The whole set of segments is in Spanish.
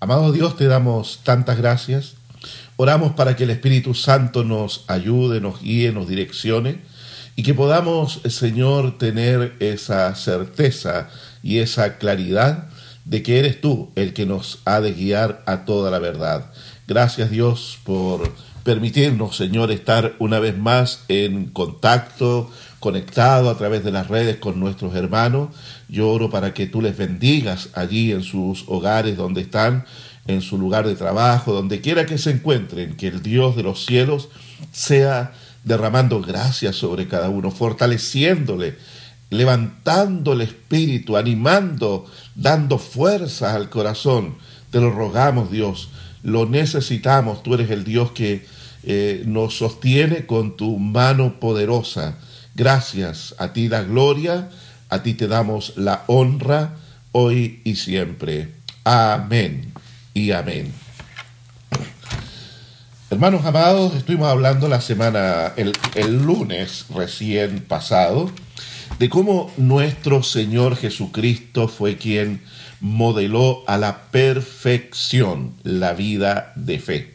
Amado Dios, te damos tantas gracias. Oramos para que el Espíritu Santo nos ayude, nos guíe, nos direccione y que podamos, Señor, tener esa certeza y esa claridad de que eres tú el que nos ha de guiar a toda la verdad. Gracias Dios por permitirnos, Señor, estar una vez más en contacto, conectado a través de las redes con nuestros hermanos. Yo oro para que tú les bendigas allí en sus hogares donde están, en su lugar de trabajo, donde quiera que se encuentren, que el Dios de los cielos sea derramando gracias sobre cada uno, fortaleciéndole, levantando el espíritu, animando, dando fuerzas al corazón. Te lo rogamos, Dios, lo necesitamos. Tú eres el Dios que eh, nos sostiene con tu mano poderosa. Gracias, a ti da gloria, a ti te damos la honra hoy y siempre. Amén y amén. Hermanos amados, estuvimos hablando la semana, el, el, lunes recién pasado, de cómo nuestro Señor Jesucristo fue quien modeló a la perfección la vida de fe.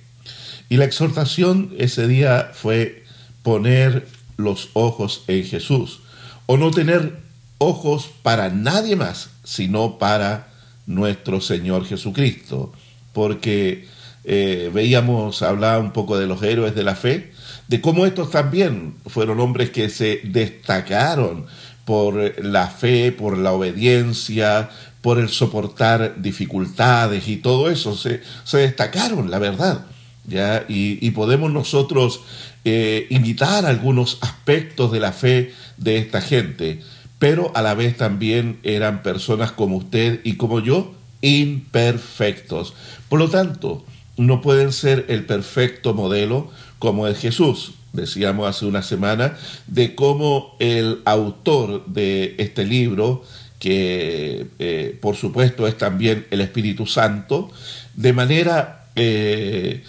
Y la exhortación ese día fue poner los ojos en Jesús, o no tener ojos para nadie más, sino para nuestro Señor Jesucristo, porque eh, veíamos, hablaba un poco de los héroes de la fe, de cómo estos también fueron hombres que se destacaron por la fe, por la obediencia, por el soportar dificultades y todo eso, se, se destacaron, la verdad. ¿Ya? Y, podemos nosotros eh, imitar algunos aspectos de la fe de esta gente, pero a la vez también eran personas como usted y como yo, imperfectos. Por lo tanto, no pueden ser el perfecto modelo como es Jesús. Decíamos hace una semana de cómo el autor de este libro, que eh, por supuesto es también el Espíritu Santo, de manera eh,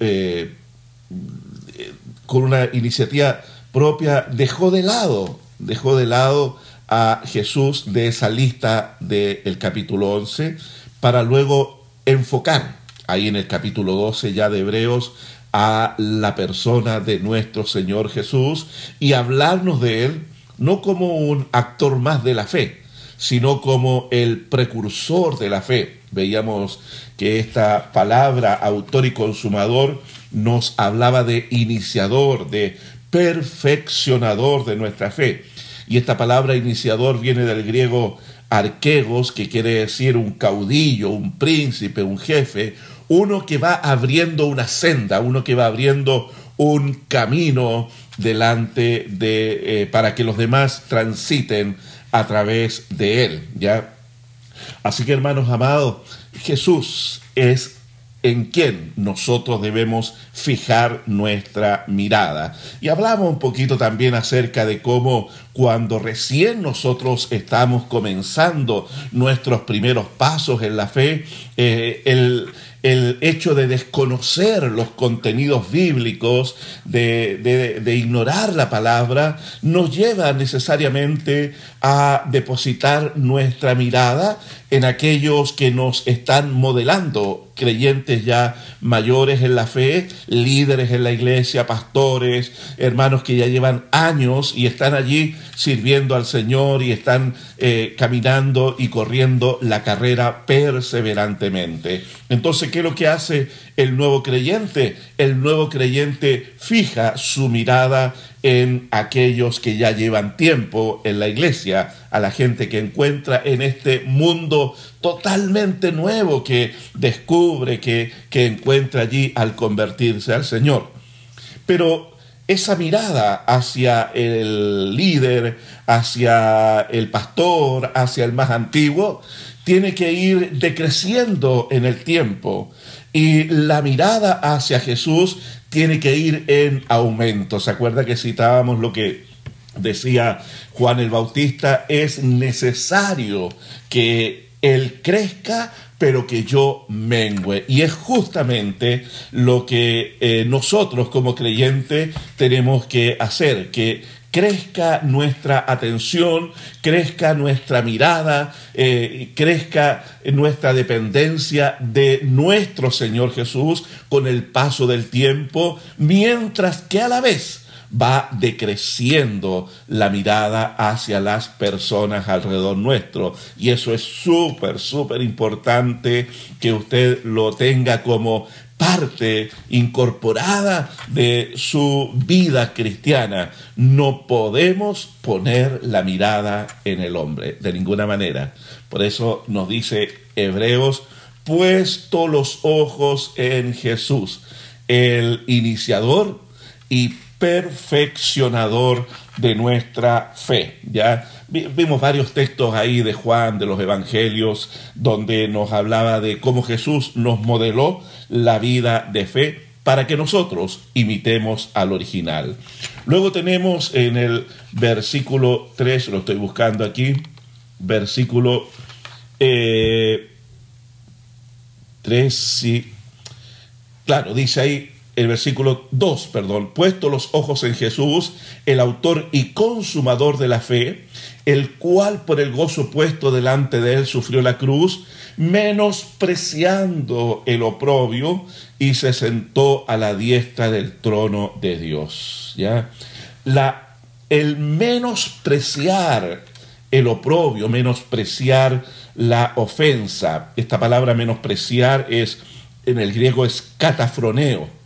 eh, con una iniciativa propia dejó de lado, dejó de lado a Jesús de esa lista del capítulo 11 para luego enfocar ahí en el capítulo 12 ya de Hebreos a la persona de nuestro Señor Jesús y hablarnos de Él no como un actor más de la fe, sino como el precursor de la fe. Veíamos que esta palabra, autor y consumador, nos hablaba de iniciador, de perfeccionador de nuestra fe. Y esta palabra iniciador viene del griego arquegos, que quiere decir un caudillo, un príncipe, un jefe, uno que va abriendo una senda, uno que va abriendo un camino delante de eh, para que los demás transiten a través de él, ¿ya? Así que hermanos amados, Jesús es en quien nosotros debemos fijar nuestra mirada. Y hablamos un poquito también acerca de cómo cuando recién nosotros estamos comenzando nuestros primeros pasos en la fe, eh, el, el hecho de desconocer los contenidos bíblicos, de, ignorar la palabra, nos lleva necesariamente a depositar nuestra mirada en aquellos que nos están modelando, creyentes ya mayores en la fe, líderes en la iglesia, pastores, hermanos que ya llevan años y están allí sirviendo al Señor y están eh, caminando y corriendo la carrera perseverantemente. Entonces, ¿qué es lo que hace el nuevo creyente? El nuevo creyente fija su mirada en aquellos que ya llevan tiempo en la iglesia, a la gente que encuentra en este mundo totalmente nuevo que descubre, que, que encuentra allí al convertirse al Señor. Pero esa mirada hacia el líder, hacia el pastor, hacia el más antiguo, tiene que ir decreciendo en el tiempo. Y la mirada hacia Jesús tiene que ir en aumento. ¿Se acuerda que citábamos lo que decía Juan el Bautista? Es necesario que Él crezca, pero que yo mengüe. Y es justamente lo que eh, nosotros como creyentes tenemos que hacer, que crezca nuestra atención, crezca nuestra mirada, eh, crezca nuestra dependencia de nuestro Señor Jesús con el paso del tiempo, mientras que a la vez va decreciendo la mirada hacia las personas alrededor nuestro. Y eso es súper, súper importante que usted lo tenga como parte incorporada de su vida cristiana. No podemos poner la mirada en el hombre, de ninguna manera. Por eso nos dice Hebreos, puesto los ojos en Jesús, el iniciador y perfeccionador de nuestra fe. Ya vimos varios textos ahí de Juan, de los evangelios, donde nos hablaba de cómo Jesús nos modeló la vida de fe para que nosotros imitemos al original. Luego tenemos en el versículo 3, lo estoy buscando aquí, versículo 3, eh, sí, claro, dice ahí, el versículo 2, perdón, puesto los ojos en Jesús, el autor y consumador de la fe, el cual por el gozo puesto delante de él sufrió la cruz, menospreciando el oprobio y se sentó a la diestra del trono de Dios. ¿ya? La, el menospreciar el oprobio, menospreciar la ofensa. Esta palabra menospreciar es, en el griego es catafroneo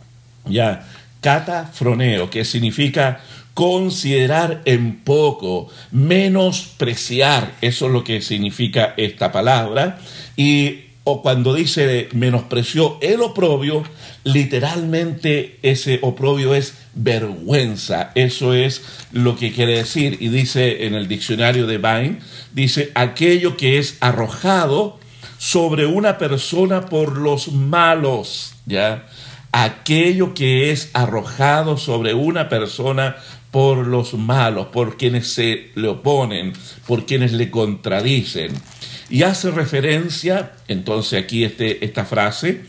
ya, catafroneo, que significa considerar en poco, menospreciar, eso es lo que significa esta palabra, y o cuando dice menospreció el oprobio, literalmente ese oprobio es vergüenza, eso es lo que quiere decir, y dice en el diccionario de Vine, dice aquello que es arrojado sobre una persona por los malos, ¿ya? aquello que es arrojado sobre una persona por los malos, por quienes se le oponen, por quienes le contradicen. Y hace referencia, entonces aquí este, esta frase,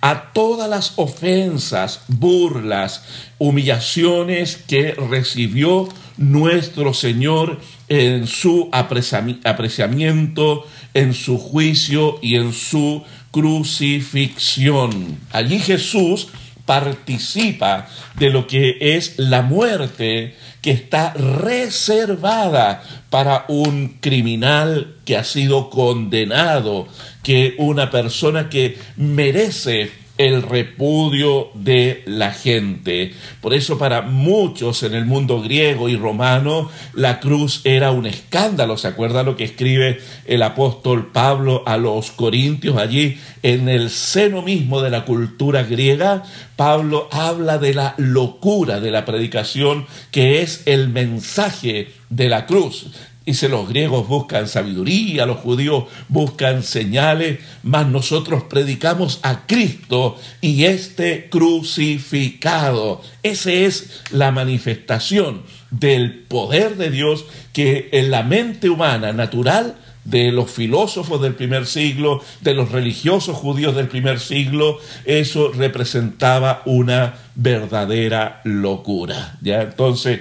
a todas las ofensas, burlas, humillaciones que recibió nuestro Señor en su apreciamiento, en su juicio y en su crucifixión. Allí Jesús participa de lo que es la muerte que está reservada para un criminal que ha sido condenado, que una persona que merece el repudio de la gente. Por eso para muchos en el mundo griego y romano la cruz era un escándalo. ¿Se acuerda lo que escribe el apóstol Pablo a los Corintios allí en el seno mismo de la cultura griega? Pablo habla de la locura de la predicación que es el mensaje de la cruz. Dice, los griegos buscan sabiduría, los judíos buscan señales, mas nosotros predicamos a Cristo y este crucificado. Esa es la manifestación del poder de Dios que en la mente humana natural de los filósofos del primer siglo, de los religiosos judíos del primer siglo, eso representaba una verdadera locura. ¿ya? Entonces,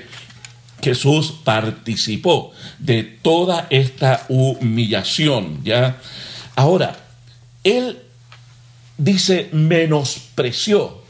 Jesús participó de toda esta humillación, ¿ya? Ahora, él dice menospreció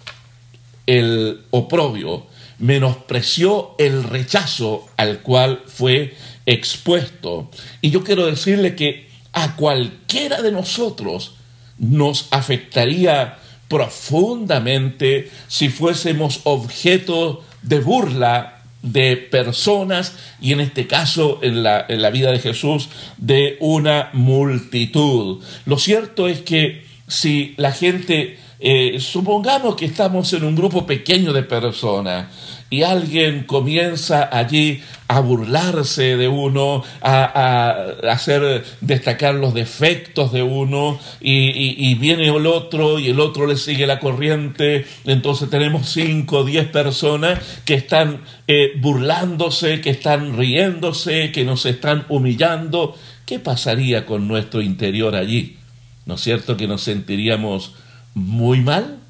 el oprobio, menospreció el rechazo al cual fue expuesto. Y yo quiero decirle que a cualquiera de nosotros nos afectaría profundamente si fuésemos objeto de burla de personas y en este caso en la, en la, vida de Jesús de una multitud. Lo cierto es que si la gente, eh, supongamos que estamos en un grupo pequeño de personas y alguien comienza allí a burlarse de uno, a, hacer destacar los defectos de uno, y, viene el otro y el otro le sigue la corriente, entonces tenemos cinco o diez personas que están eh, burlándose, que están riéndose, que nos están humillando. ¿Qué pasaría con nuestro interior allí? ¿No es cierto que nos sentiríamos muy mal?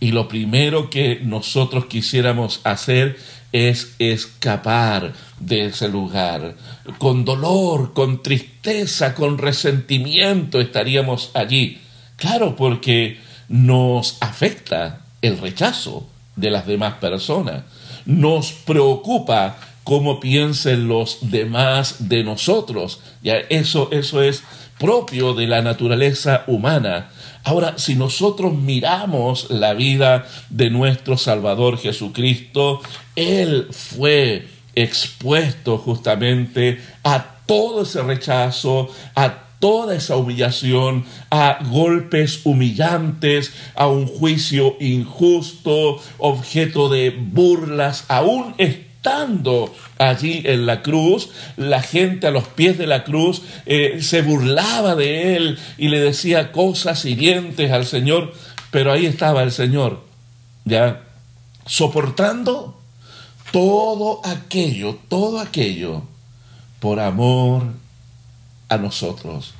Y lo primero que nosotros quisiéramos hacer es escapar de ese lugar. Con dolor, con tristeza, con resentimiento estaríamos allí. Claro, porque nos afecta el rechazo de las demás personas. Nos preocupa cómo piensen los demás de nosotros. Ya eso, eso es propio de la naturaleza humana. Ahora, si nosotros miramos la vida de nuestro Salvador Jesucristo, Él fue expuesto justamente a todo ese rechazo, a toda esa humillación, a golpes humillantes, a un juicio injusto, objeto de burlas, aún estando allí en la cruz, la gente a los pies de la cruz eh, se burlaba de él y le decía cosas hirientes al Señor, pero ahí estaba el Señor, ya soportando todo aquello, todo aquello, por amor a nosotros,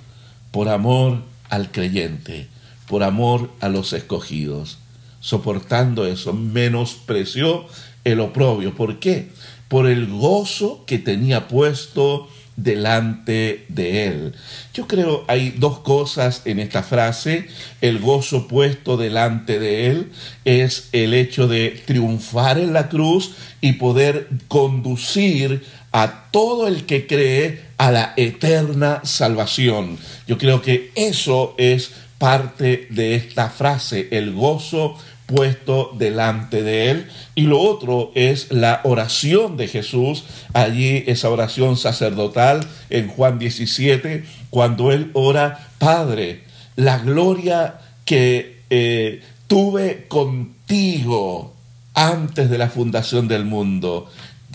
por amor al creyente, por amor a los escogidos. Soportando eso, menospreció el oprobio. ¿Por qué? Por el gozo que tenía puesto delante de él. Yo creo hay dos cosas en esta frase. El gozo puesto delante de él es el hecho de triunfar en la cruz y poder conducir a todo el que cree a la eterna salvación. Yo creo que eso es parte de esta frase, el gozo puesto delante de él. Y lo otro es la oración de Jesús, allí esa oración sacerdotal en Juan 17, cuando él ora, Padre, la gloria que eh, tuve contigo antes de la fundación del mundo,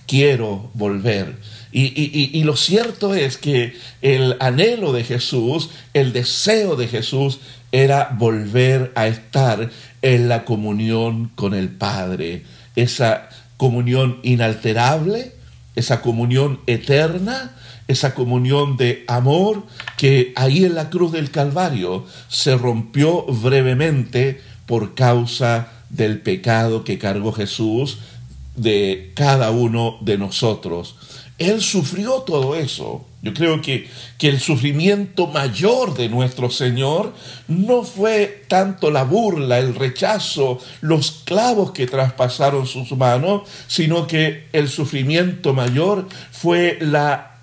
quiero volver. Y, y, lo cierto es que el anhelo de Jesús, el deseo de Jesús era volver a estar en la comunión con el Padre, esa comunión inalterable, esa comunión eterna, esa comunión de amor que ahí en la cruz del Calvario se rompió brevemente por causa del pecado que cargó Jesús de cada uno de nosotros. Él sufrió todo eso. Yo creo que, que, el sufrimiento mayor de nuestro Señor no fue tanto la burla, el rechazo, los clavos que traspasaron sus manos, sino que el sufrimiento mayor fue la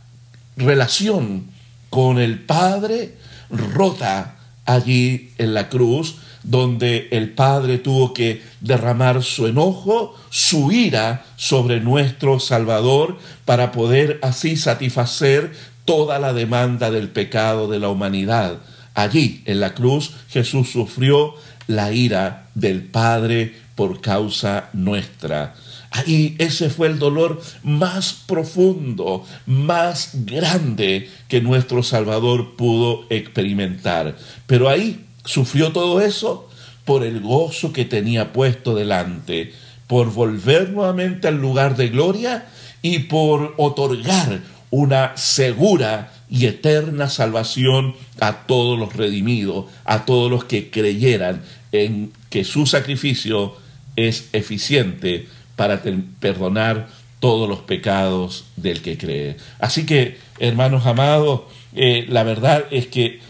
relación con el Padre rota allí en la cruz, donde el Padre tuvo que derramar su enojo, su ira sobre nuestro Salvador para poder así satisfacer toda la demanda del pecado de la humanidad. Allí, en la cruz, Jesús sufrió la ira del Padre por causa nuestra. Ahí ese fue el dolor más profundo, más grande que nuestro Salvador pudo experimentar. Pero ahí Sufrió todo eso por el gozo que tenía puesto delante, por volver nuevamente al lugar de gloria y por otorgar una segura y eterna salvación a todos los redimidos, a todos los que creyeran en que su sacrificio es eficiente para perdonar todos los pecados del que cree. Así que, hermanos amados, eh, la verdad es que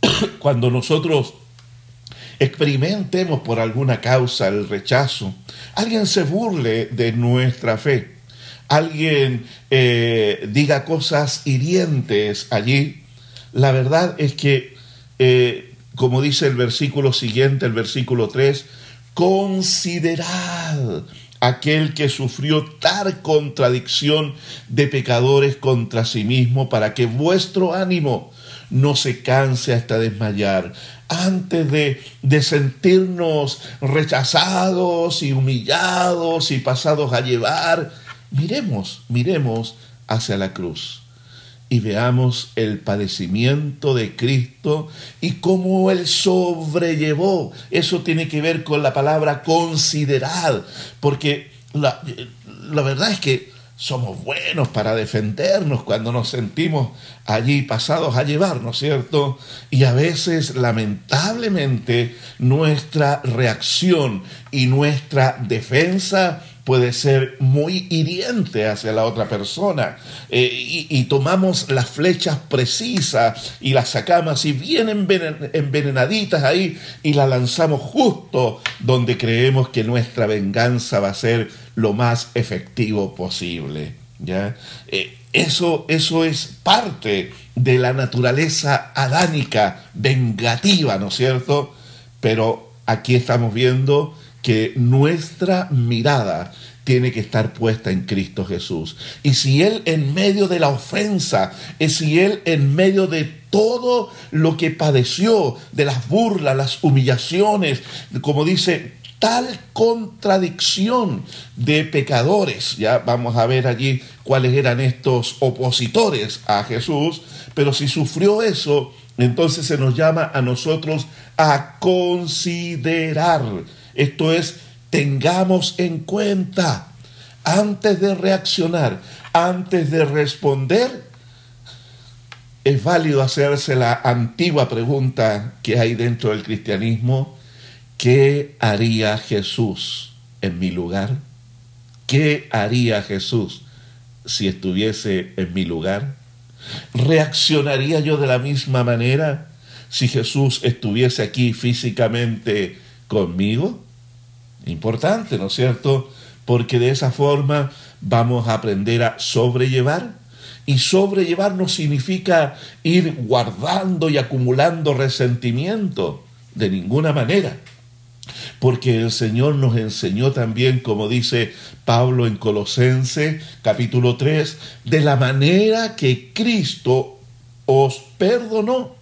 cuando nosotros experimentemos por alguna causa el rechazo, alguien se burle de nuestra fe, alguien eh, diga cosas hirientes allí, la verdad es que, eh, como dice el versículo siguiente, el versículo 3, considerad aquel que sufrió tal contradicción de pecadores contra sí mismo, para que vuestro ánimo no se canse hasta desmayar. Antes de, de sentirnos rechazados y humillados y pasados a llevar, miremos, miremos hacia la cruz y veamos el padecimiento de Cristo y cómo Él sobrellevó. Eso tiene que ver con la palabra considerar, porque la, la verdad es que somos buenos para defendernos cuando nos sentimos allí pasados a llevar, ¿no es cierto? Y a veces, lamentablemente, nuestra reacción y nuestra defensa puede ser muy hiriente hacia la otra persona eh, y, tomamos las flechas precisas y las sacamos y bien envenenaditas ahí y las lanzamos justo donde creemos que nuestra venganza va a ser lo más efectivo posible. ¿ya? Eh, eso, eso es parte de la naturaleza adánica, vengativa, ¿no es cierto? Pero aquí estamos viendo que nuestra mirada tiene que estar puesta en Cristo Jesús. Y si Él en medio de la ofensa, y si Él en medio de todo lo que padeció, de las burlas, las humillaciones, como dice, tal contradicción de pecadores, ya vamos a ver allí cuáles eran estos opositores a Jesús, pero si sufrió eso, entonces se nos llama a nosotros a considerar esto es, tengamos en cuenta, antes de reaccionar, antes de responder, es válido hacerse la antigua pregunta que hay dentro del cristianismo, ¿qué haría Jesús en mi lugar? ¿Qué haría Jesús si estuviese en mi lugar? ¿Reaccionaría yo de la misma manera si Jesús estuviese aquí físicamente conmigo? Importante, ¿no es cierto? Porque de esa forma vamos a aprender a sobrellevar. Y sobrellevar no significa ir guardando y acumulando resentimiento, de ninguna manera. Porque el Señor nos enseñó también, como dice Pablo en Colosense capítulo 3, de la manera que Cristo os perdonó,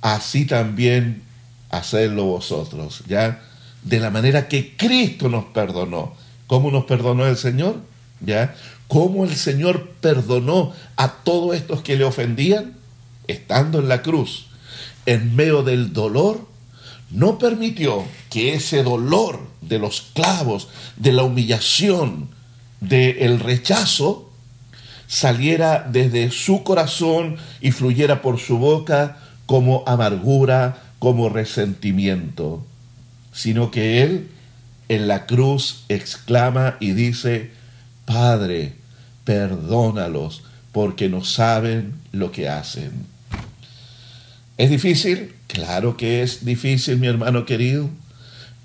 así también hacerlo vosotros. ¿Ya? De la manera que Cristo nos perdonó. ¿Cómo nos perdonó el Señor? ¿Ya? ¿Cómo el Señor perdonó a todos estos que le ofendían? Estando en la cruz, en medio del dolor, no permitió que ese dolor de los clavos, de la humillación, del rechazo, saliera desde su corazón y fluyera por su boca como amargura, como resentimiento sino que Él en la cruz exclama y dice, Padre, perdónalos porque no saben lo que hacen. ¿Es difícil? Claro que es difícil, mi hermano querido,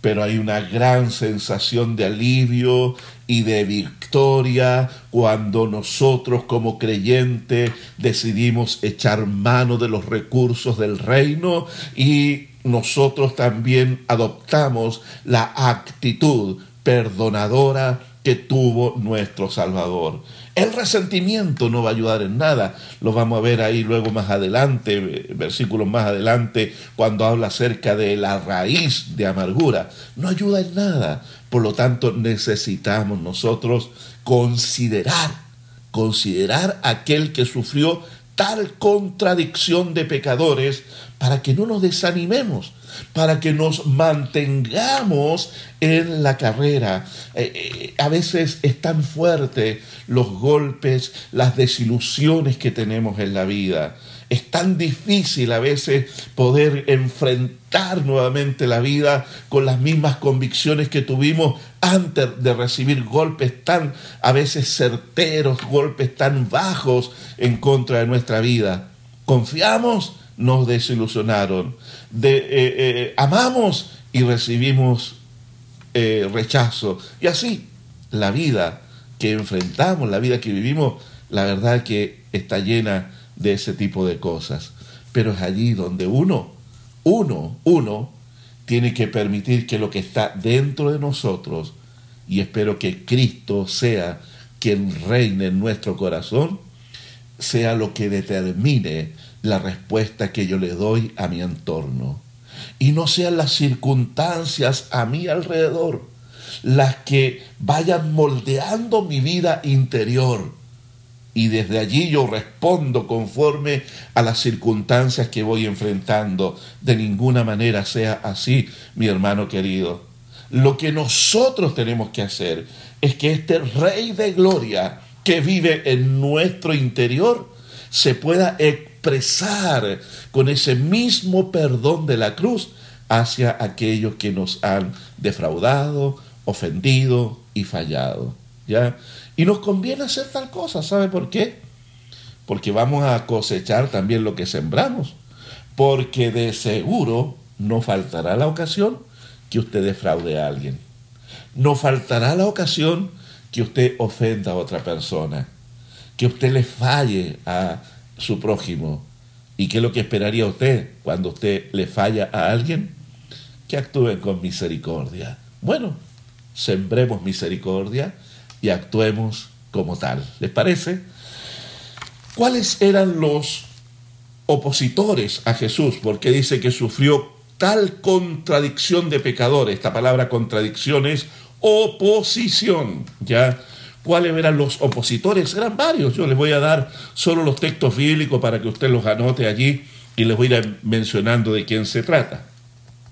pero hay una gran sensación de alivio y de victoria cuando nosotros como creyentes decidimos echar mano de los recursos del reino y nosotros también adoptamos la actitud perdonadora que tuvo nuestro Salvador. El resentimiento no va a ayudar en nada. Lo vamos a ver ahí luego más adelante, versículos más adelante, cuando habla acerca de la raíz de amargura. No ayuda en nada. Por lo tanto, necesitamos nosotros considerar, considerar aquel que sufrió tal contradicción de pecadores para que no nos desanimemos, para que nos mantengamos en la carrera. Eh, eh, a veces es tan fuerte los golpes, las desilusiones que tenemos en la vida. Es tan difícil a veces poder enfrentar nuevamente la vida con las mismas convicciones que tuvimos antes de recibir golpes tan a veces certeros, golpes tan bajos en contra de nuestra vida. Confiamos, nos desilusionaron. De, eh, eh, amamos y recibimos eh, rechazo. Y así, la vida que enfrentamos, la vida que vivimos, la verdad que está llena de ese tipo de cosas. Pero es allí donde uno, uno, uno, tiene que permitir que lo que está dentro de nosotros, y espero que Cristo sea quien reine en nuestro corazón, sea lo que determine la respuesta que yo le doy a mi entorno. Y no sean las circunstancias a mi alrededor las que vayan moldeando mi vida interior y desde allí yo respondo conforme a las circunstancias que voy enfrentando. De ninguna manera sea así, mi hermano querido. Lo que nosotros tenemos que hacer es que este Rey de Gloria que vive en nuestro interior se pueda expresar con ese mismo perdón de la cruz hacia aquellos que nos han defraudado ofendido y fallado. Y nos conviene hacer tal cosa, ¿sabe por qué? Porque vamos a cosechar también lo que sembramos. Porque de seguro no faltará la ocasión que usted defraude a alguien. No faltará la ocasión que usted ofenda a otra persona. Que usted le falle a su prójimo. ¿Y qué es lo que esperaría usted cuando usted le falla a alguien? Que actúen con misericordia. Bueno, sembremos misericordia y actuemos como tal. ¿Les parece? ¿Cuáles eran los opositores a Jesús? Porque dice que sufrió tal contradicción de pecadores. Esta palabra contradicción es oposición, ¿ya? ¿Cuáles eran los opositores? Eran varios. Yo les voy a dar solo los textos bíblicos para que usted los anote allí y les voy a ir mencionando de quién se trata.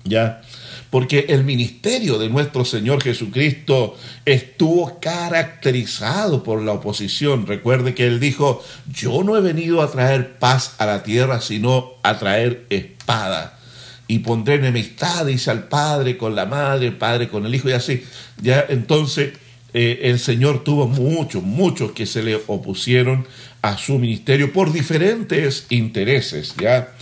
¿Ya? Porque el ministerio de nuestro Señor Jesucristo estuvo caracterizado por la oposición. Recuerde que Él dijo, yo no he venido a traer paz a la tierra, sino a traer espada y pondré enemistad, dice al padre con la madre, el padre con el hijo y así. Ya entonces eh, el Señor tuvo muchos, muchos que se le opusieron a su ministerio por diferentes intereses. Ya,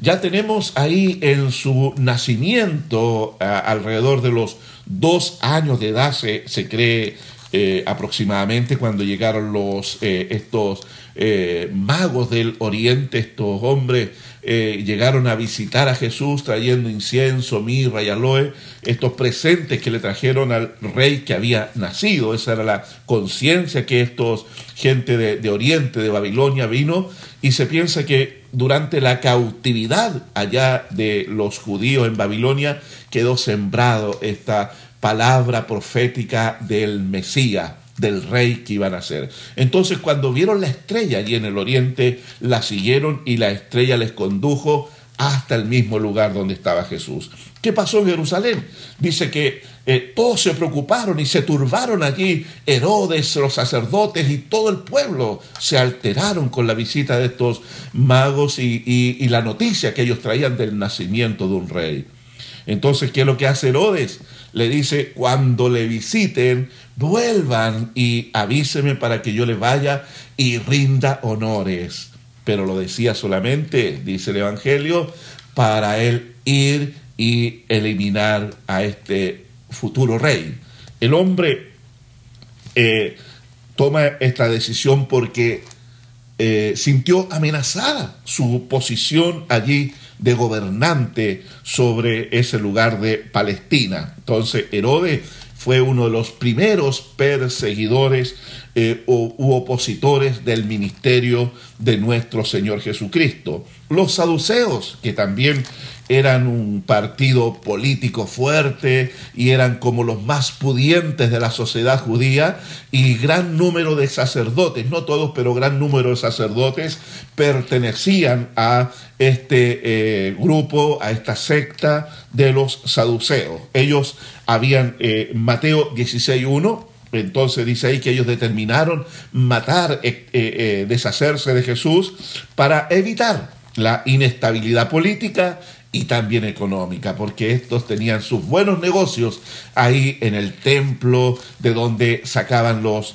ya tenemos ahí en su nacimiento, alrededor de los dos años de edad, se, se cree eh, aproximadamente cuando llegaron los, eh, estos magos del oriente, estos hombres eh, llegaron a visitar a Jesús trayendo incienso, mirra y aloe, estos presentes que le trajeron al rey que había nacido. Esa era la conciencia que estos gente de, de Oriente, de Babilonia, vino y se piensa que durante la cautividad allá de los judíos en Babilonia quedó sembrado esta palabra profética del Mesías del rey que iban a ser. Entonces cuando vieron la estrella allí en el oriente, la siguieron y la estrella les condujo hasta el mismo lugar donde estaba Jesús. ¿Qué pasó en Jerusalén? Dice que eh, todos se preocuparon y se turbaron allí. Herodes, los sacerdotes y todo el pueblo se alteraron con la visita de estos magos y, y la noticia que ellos traían del nacimiento de un rey. Entonces, ¿qué es lo que hace Herodes? Le dice, cuando le visiten, vuelvan y avíseme para que yo le vaya y rinda honores. Pero lo decía solamente, dice el Evangelio, para él ir y eliminar a este futuro rey. El hombre eh, toma esta decisión porque eh, sintió amenazada su posición allí de gobernante sobre ese lugar de Palestina. Entonces Herodes fue uno de los primeros perseguidores eh, u opositores del ministerio de nuestro Señor Jesucristo. Los saduceos, que también eran un partido político fuerte y eran como los más pudientes de la sociedad judía y gran número de sacerdotes, no todos, pero gran número de sacerdotes pertenecían a este eh, grupo, a esta secta de los saduceos. Ellos habían, eh, Mateo 16.1, entonces dice ahí que ellos determinaron matar, eh, deshacerse de Jesús para evitar la inestabilidad política y también económica, porque estos tenían sus buenos negocios ahí en el templo de donde sacaban los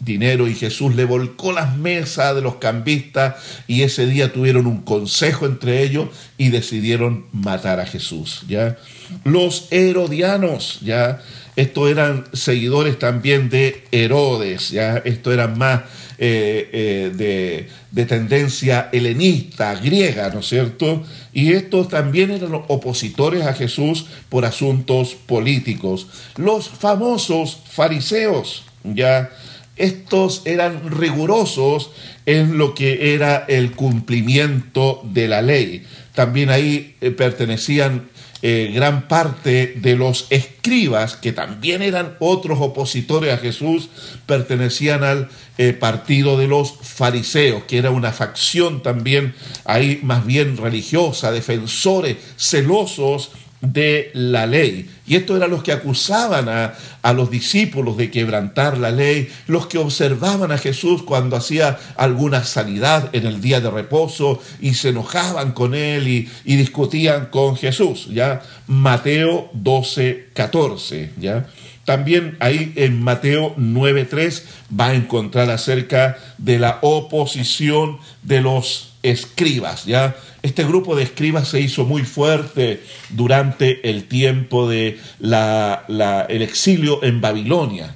dinero y Jesús le volcó las mesas de los cambistas y ese día tuvieron un consejo entre ellos y decidieron matar a Jesús, ¿ya? Los herodianos, ¿ya? Estos eran seguidores también de Herodes, ¿ya? Esto eran más eh, eh, de, tendencia helenista, griega, ¿no es cierto? Y estos también eran opositores a Jesús por asuntos políticos. Los famosos fariseos, ya, estos eran rigurosos en lo que era el cumplimiento de la ley. También ahí eh, pertenecían eh, gran parte de los escribas, que también eran otros opositores a Jesús, pertenecían al eh, partido de los fariseos, que era una facción también ahí más bien religiosa, defensores celosos de la ley. Y esto eran los que acusaban a, los discípulos de quebrantar la ley, los que observaban a Jesús cuando hacía alguna sanidad en el día de reposo y se enojaban con él y, discutían con Jesús. ¿ya? Mateo 12, 14. ¿ya? También ahí en Mateo 9.3 va a encontrar acerca de la oposición de los escribas, ¿ya? Este grupo de escribas se hizo muy fuerte durante el tiempo de el exilio en Babilonia.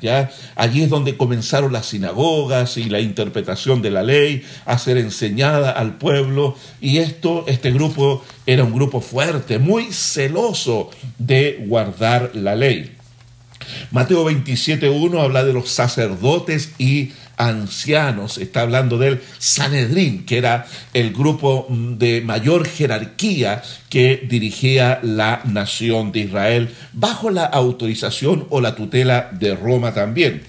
Allí es donde comenzaron las sinagogas y la interpretación de la ley a ser enseñada al pueblo. Y esto, este grupo era un grupo fuerte, muy celoso de guardar la ley. Mateo 27.1 habla de los sacerdotes y ancianos, está hablando del Sanedrín, que era el grupo de mayor jerarquía que dirigía la nación de Israel bajo la autorización o la tutela de Roma también.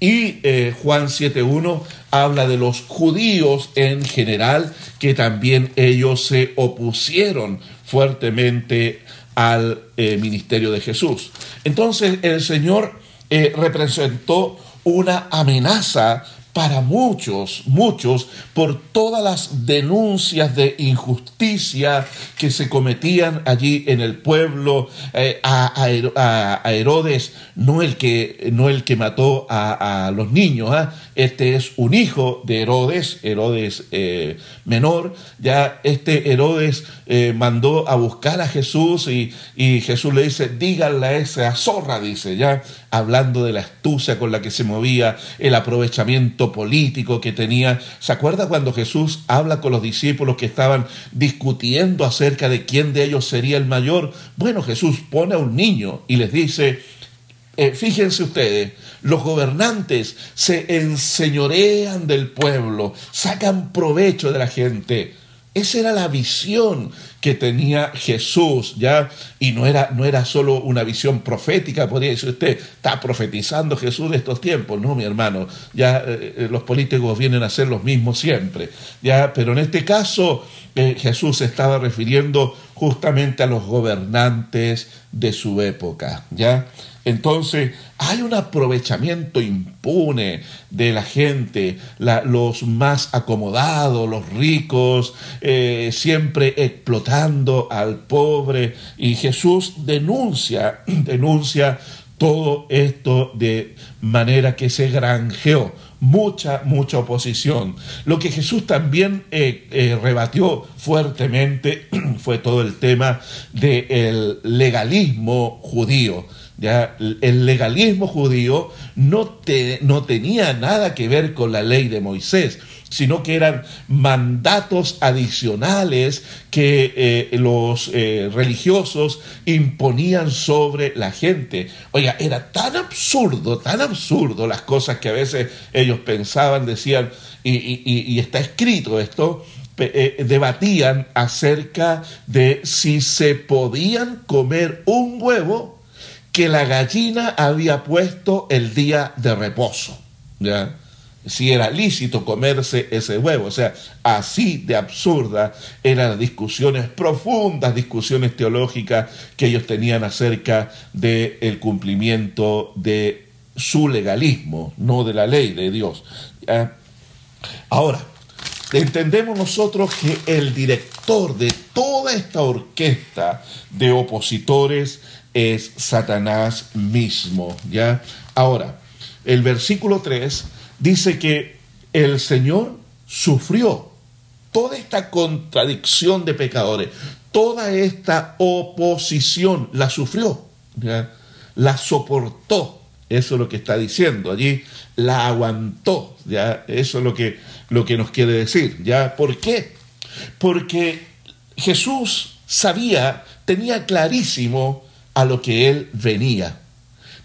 Y eh, Juan 7.1 habla de los judíos en general, que también ellos se opusieron fuertemente al eh, ministerio de Jesús. Entonces el Señor eh, representó una amenaza para muchos, muchos, por todas las denuncias de injusticia que se cometían allí en el pueblo, eh, a, Herodes, no el que, no el que mató a, los niños, ¿ah? Este es un hijo de Herodes, Herodes eh, menor, ya este Herodes eh, mandó a buscar a Jesús y, Jesús le dice, díganle a esa zorra, dice, ya hablando de la astucia con la que se movía, el aprovechamiento político que tenía. ¿Se acuerda cuando Jesús habla con los discípulos que estaban discutiendo acerca de quién de ellos sería el mayor? Bueno, Jesús pone a un niño y les dice, eh, fíjense ustedes, los gobernantes se enseñorean del pueblo, sacan provecho de la gente. Esa era la visión que tenía Jesús, ¿ya? Y no era, no era solo una visión profética, podría decir usted, está profetizando Jesús de estos tiempos, no, mi hermano, ya eh, eh, los políticos vienen a ser los mismos siempre, ¿ya? Pero en este caso eh, Jesús estaba refiriendo justamente a los gobernantes de su época, ¿ya? Entonces, hay un aprovechamiento impune de la gente, los más acomodados, los ricos, eh, siempre explotando al pobre. Y Jesús denuncia, denuncia todo esto de manera que se granjeó mucha, mucha oposición. Lo que Jesús también eh, eh, rebatió fuertemente fue todo el tema del legalismo judío ya, el legalismo judío no, no tenía nada que ver con la ley de Moisés, sino que eran mandatos adicionales que eh, los eh, religiosos imponían sobre la gente. Oiga, era tan absurdo, tan absurdo las cosas que a veces ellos pensaban, decían, y, está escrito esto, eh, debatían acerca de si se podían comer un huevo que la gallina había puesto el día de reposo. ¿ya? Si era lícito comerse ese huevo. O sea, así de absurda eran las discusiones, profundas discusiones teológicas que ellos tenían acerca del cumplimiento de su legalismo, no de la ley de Dios. Ahora, entendemos nosotros que el director de toda esta orquesta de opositores es Satanás mismo, ¿ya? Ahora, el versículo 3 dice que el Señor sufrió toda esta contradicción de pecadores, toda esta oposición, la sufrió, ¿ya? la soportó, eso es lo que está diciendo allí, la aguantó, ¿ya? eso es lo que, lo que nos quiere decir, ¿ya? ¿Por qué? Porque Jesús sabía, tenía clarísimo a lo que él venía.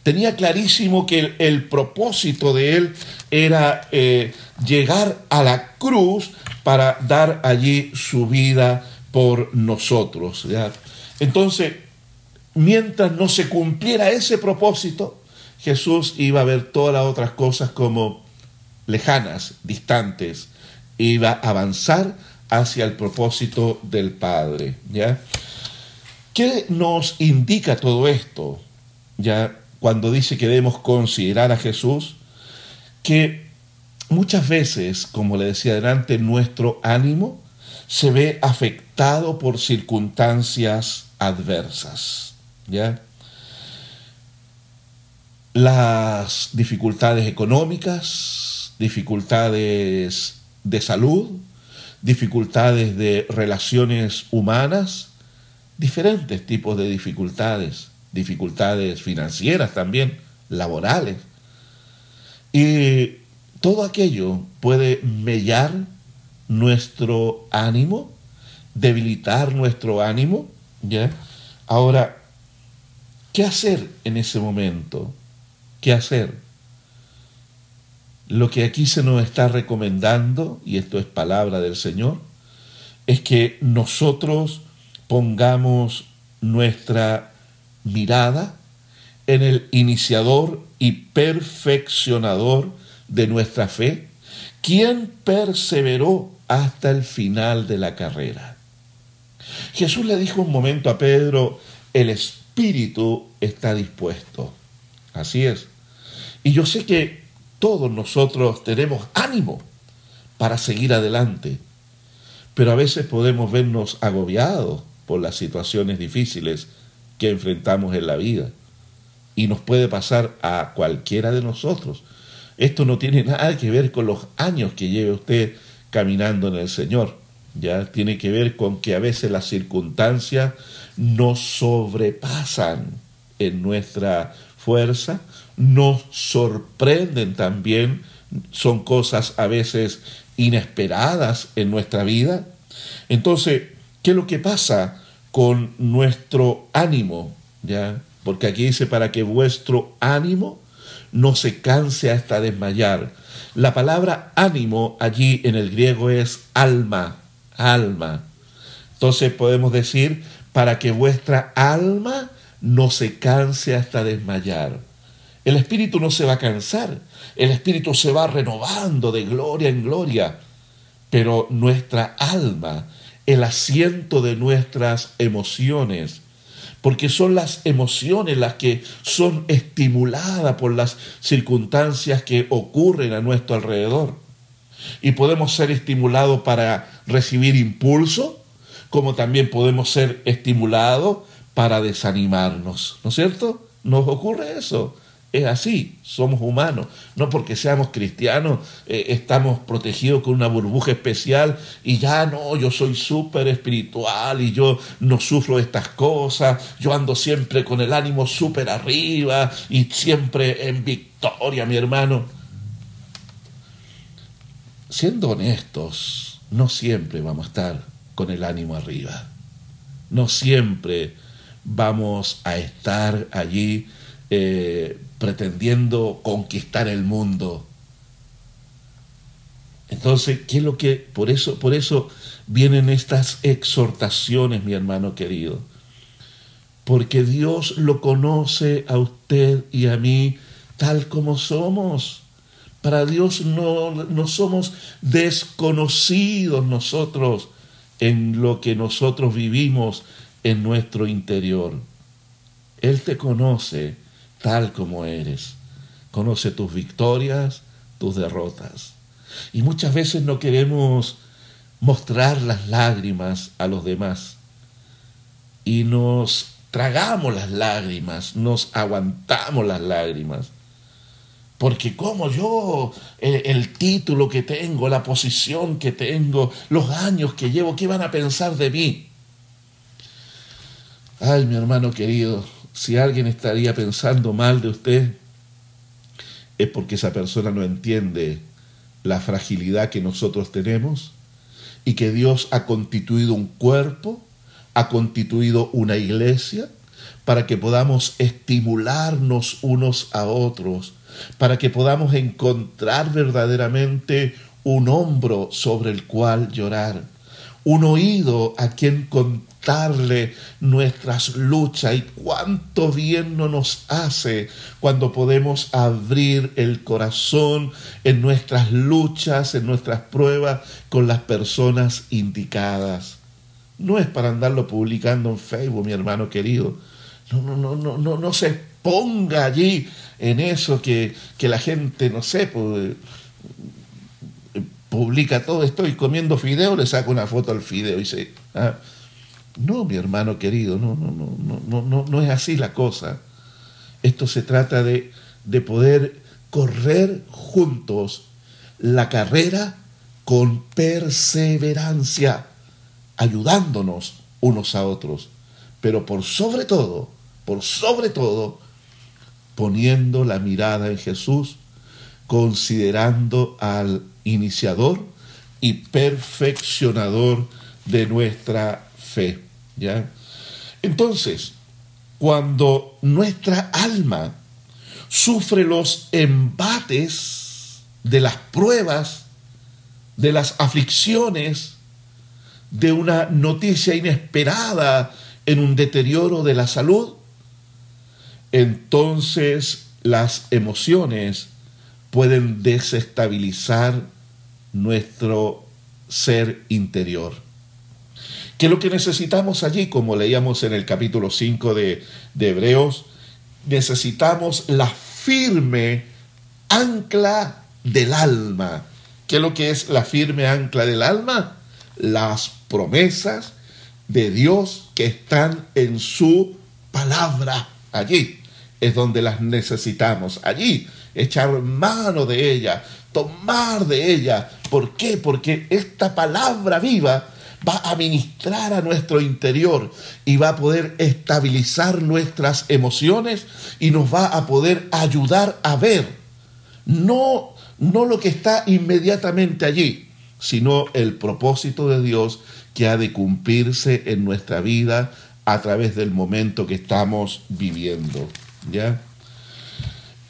Tenía clarísimo que el, propósito de él era eh, llegar a la cruz para dar allí su vida por nosotros. Entonces, mientras no se cumpliera ese propósito, Jesús iba a ver todas las otras cosas como lejanas, distantes, iba a avanzar hacia el propósito del Padre. ¿ya? ¿Qué nos indica todo esto? Ya cuando dice que debemos considerar a Jesús, que muchas veces, como le decía adelante, nuestro ánimo se ve afectado por circunstancias adversas. ¿Ya? las dificultades económicas, dificultades de salud, dificultades de relaciones humanas, diferentes tipos de dificultades, dificultades financieras también, laborales. Y todo aquello puede mellar nuestro ánimo, debilitar nuestro ánimo, ¿ya? Ahora, ¿qué hacer en ese momento? ¿Qué hacer? Lo que aquí se nos está recomendando, y esto es palabra del Señor, es que nosotros pongamos nuestra mirada en el iniciador y perfeccionador de nuestra fe, quien perseveró hasta el final de la carrera. Jesús le dijo un momento a Pedro, el espíritu está dispuesto. Así es. Y yo sé que todos nosotros tenemos ánimo para seguir adelante, pero a veces podemos vernos agobiados por las situaciones difíciles que enfrentamos en la vida. Y nos puede pasar a cualquiera de nosotros. Esto no tiene nada que ver con los años que lleve usted caminando en el Señor. Ya tiene que ver con que a veces las circunstancias nos sobrepasan en nuestra fuerza, nos sorprenden también, son cosas a veces inesperadas en nuestra vida. Entonces, ¿qué es lo que pasa con nuestro ánimo? ¿Ya? Porque aquí dice para que vuestro ánimo no se canse hasta desmayar. La palabra ánimo allí en el griego es alma, alma. Entonces podemos decir, para que vuestra alma no se canse hasta desmayar. El espíritu no se va a cansar, el espíritu se va renovando de gloria en gloria, pero nuestra alma, el asiento de nuestras emociones, porque son las emociones las que son estimuladas por las circunstancias que ocurren a nuestro alrededor. Y podemos ser estimulados para recibir impulso, como también podemos ser estimulados para desanimarnos, ¿no es cierto? Nos ocurre eso es así, somos humanos. No porque seamos cristianos eh, estamos protegidos con una burbuja especial y ya no, yo soy súper espiritual y yo no sufro estas cosas, yo ando siempre con el ánimo súper arriba y siempre en victoria, mi hermano. Siendo honestos, no siempre vamos a estar con el ánimo arriba. No siempre vamos a estar allí eh, pretendiendo conquistar el mundo. Entonces, ¿qué es lo que por eso por eso vienen estas exhortaciones, mi hermano querido? Porque Dios lo conoce a usted y a mí tal como somos. Para Dios no, no somos desconocidos nosotros en lo que nosotros vivimos en nuestro interior. Él te conoce tal como eres. Conoce tus victorias, tus derrotas. Y muchas veces no queremos mostrar las lágrimas a los demás. Y nos tragamos las lágrimas, nos aguantamos las lágrimas. Porque como yo, el, título que tengo, la posición que tengo, los años que llevo, ¿qué van a pensar de mí? Ay, mi hermano querido, si alguien estaría pensando mal de usted, es porque esa persona no entiende la fragilidad que nosotros tenemos y que Dios ha constituido un cuerpo, ha constituido una iglesia para que podamos estimularnos unos a otros, para que podamos encontrar verdaderamente un hombro sobre el cual llorar, un oído a quien contarle nuestras luchas y cuánto bien no nos hace cuando podemos abrir el corazón en nuestras luchas, en nuestras pruebas con las personas indicadas. No es para andarlo publicando en Facebook, mi hermano querido. No, no, no, no, no, no se ponga allí en eso que, que la gente, no sé, pues, publica todo, estoy comiendo fideo, le saco una foto al fideo y dice, ah, no, mi hermano querido, no, no, no, no, no, no es así la cosa. Esto se trata de, de poder correr juntos la carrera con perseverancia, ayudándonos unos a otros, pero por sobre todo, por sobre todo, poniendo la mirada en Jesús, considerando al iniciador y perfeccionador de nuestra fe. ¿ya? Entonces, cuando nuestra alma sufre los embates de las pruebas, de las aflicciones, de una noticia inesperada en un deterioro de la salud, entonces las emociones pueden desestabilizar nuestro ser interior. Que lo que necesitamos allí, como leíamos en el capítulo 5 de, de Hebreos, necesitamos la firme ancla del alma. ¿Qué es lo que es la firme ancla del alma? Las promesas de Dios que están en su palabra. Allí es donde las necesitamos. Allí echar mano de ella, tomar de ella. ¿Por qué? Porque esta palabra viva va a ministrar a nuestro interior y va a poder estabilizar nuestras emociones y nos va a poder ayudar a ver no no lo que está inmediatamente allí, sino el propósito de Dios que ha de cumplirse en nuestra vida a través del momento que estamos viviendo, ¿ya?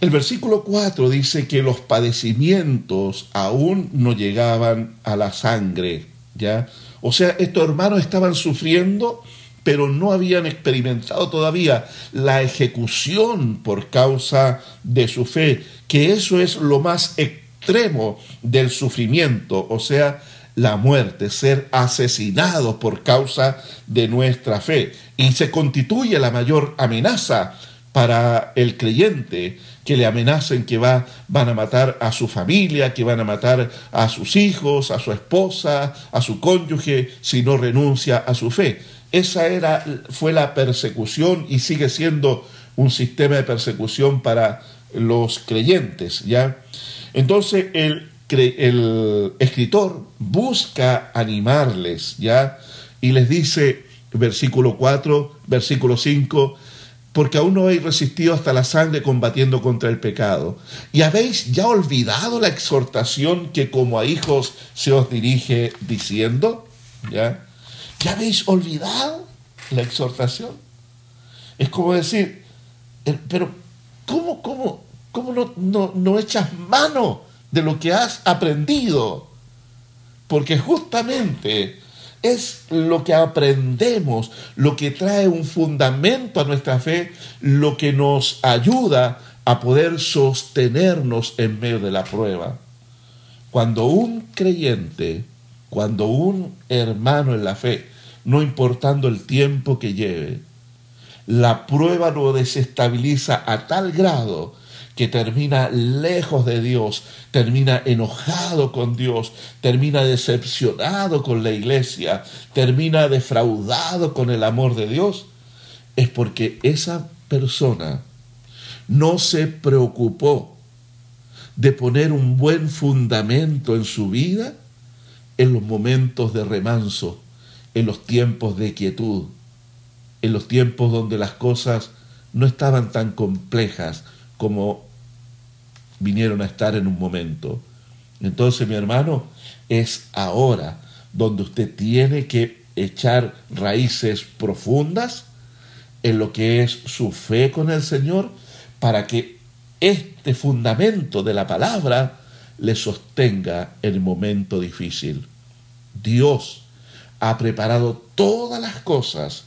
El versículo 4 dice que los padecimientos aún no llegaban a la sangre, ¿ya? O sea, estos hermanos estaban sufriendo, pero no habían experimentado todavía la ejecución por causa de su fe, que eso es lo más extremo del sufrimiento, o sea, la muerte, ser asesinados por causa de nuestra fe. Y se constituye la mayor amenaza para el creyente que le amenacen que va, van a matar a su familia, que van a matar a sus hijos, a su esposa, a su cónyuge, si no renuncia a su fe. Esa era, fue la persecución y sigue siendo un sistema de persecución para los creyentes, ¿ya? Entonces el, el escritor busca animarles, ¿ya? Y les dice, versículo 4, versículo 5, porque aún no habéis resistido hasta la sangre combatiendo contra el pecado. Y habéis ya olvidado la exhortación que como a hijos se os dirige diciendo, ¿ya? ¿Ya habéis olvidado la exhortación? Es como decir, pero ¿cómo, cómo, cómo no, no, no echas mano de lo que has aprendido? Porque justamente es lo que aprendemos, lo que trae un fundamento a nuestra fe, lo que nos ayuda a poder sostenernos en medio de la prueba. Cuando un creyente, cuando un hermano en la fe, no importando el tiempo que lleve, la prueba lo desestabiliza a tal grado que termina lejos de Dios, termina enojado con Dios, termina decepcionado con la iglesia, termina defraudado con el amor de Dios, es porque esa persona no se preocupó de poner un buen fundamento en su vida en los momentos de remanso, en los tiempos de quietud, en los tiempos donde las cosas no estaban tan complejas, como vinieron a estar en un momento. Entonces, mi hermano, es ahora donde usted tiene que echar raíces profundas en lo que es su fe con el Señor para que este fundamento de la palabra le sostenga en el momento difícil. Dios ha preparado todas las cosas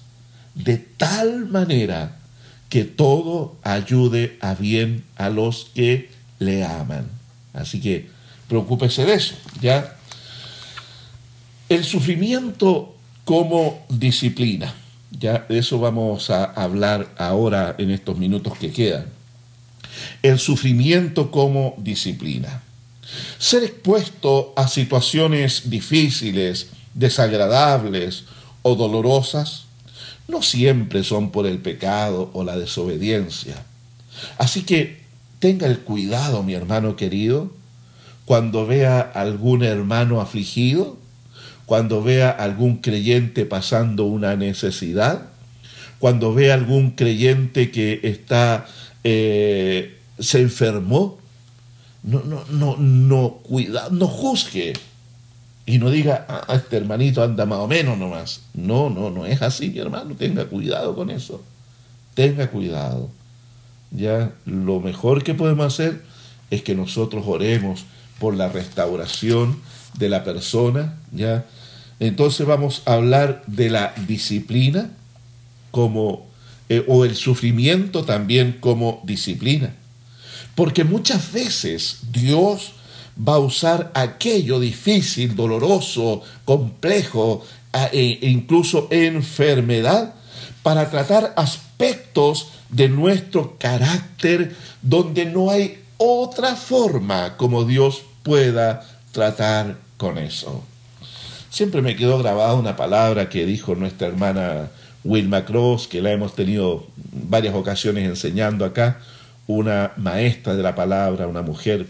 de tal manera que todo ayude a bien a los que le aman. Así que preocúpese de eso, ¿ya? El sufrimiento como disciplina. Ya de eso vamos a hablar ahora en estos minutos que quedan. El sufrimiento como disciplina. Ser expuesto a situaciones difíciles, desagradables o dolorosas no siempre son por el pecado o la desobediencia. Así que tenga el cuidado, mi hermano querido, cuando vea algún hermano afligido, cuando vea algún creyente pasando una necesidad, cuando vea algún creyente que está eh, se enfermó, no, no, no, no, cuida, no juzgue y no diga, ah, este hermanito anda más o menos nomás. No, no, no es así, mi hermano, tenga cuidado con eso. Tenga cuidado. Ya lo mejor que podemos hacer es que nosotros oremos por la restauración de la persona, ya. Entonces vamos a hablar de la disciplina como eh, o el sufrimiento también como disciplina. Porque muchas veces Dios va a usar aquello difícil, doloroso, complejo e incluso enfermedad para tratar aspectos de nuestro carácter donde no hay otra forma como Dios pueda tratar con eso. Siempre me quedó grabada una palabra que dijo nuestra hermana Wilma Cross, que la hemos tenido varias ocasiones enseñando acá, una maestra de la palabra, una mujer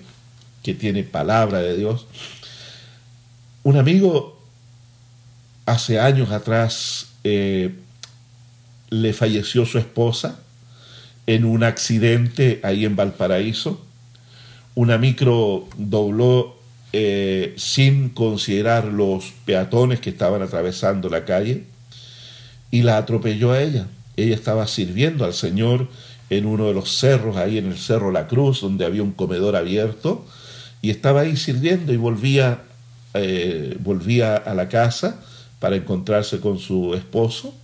que tiene palabra de Dios. Un amigo hace años atrás eh, le falleció su esposa en un accidente ahí en Valparaíso. Una micro dobló eh, sin considerar los peatones que estaban atravesando la calle y la atropelló a ella. Ella estaba sirviendo al Señor en uno de los cerros, ahí en el Cerro La Cruz, donde había un comedor abierto, y estaba ahí sirviendo y volvía, eh, volvía a la casa para encontrarse con su esposo.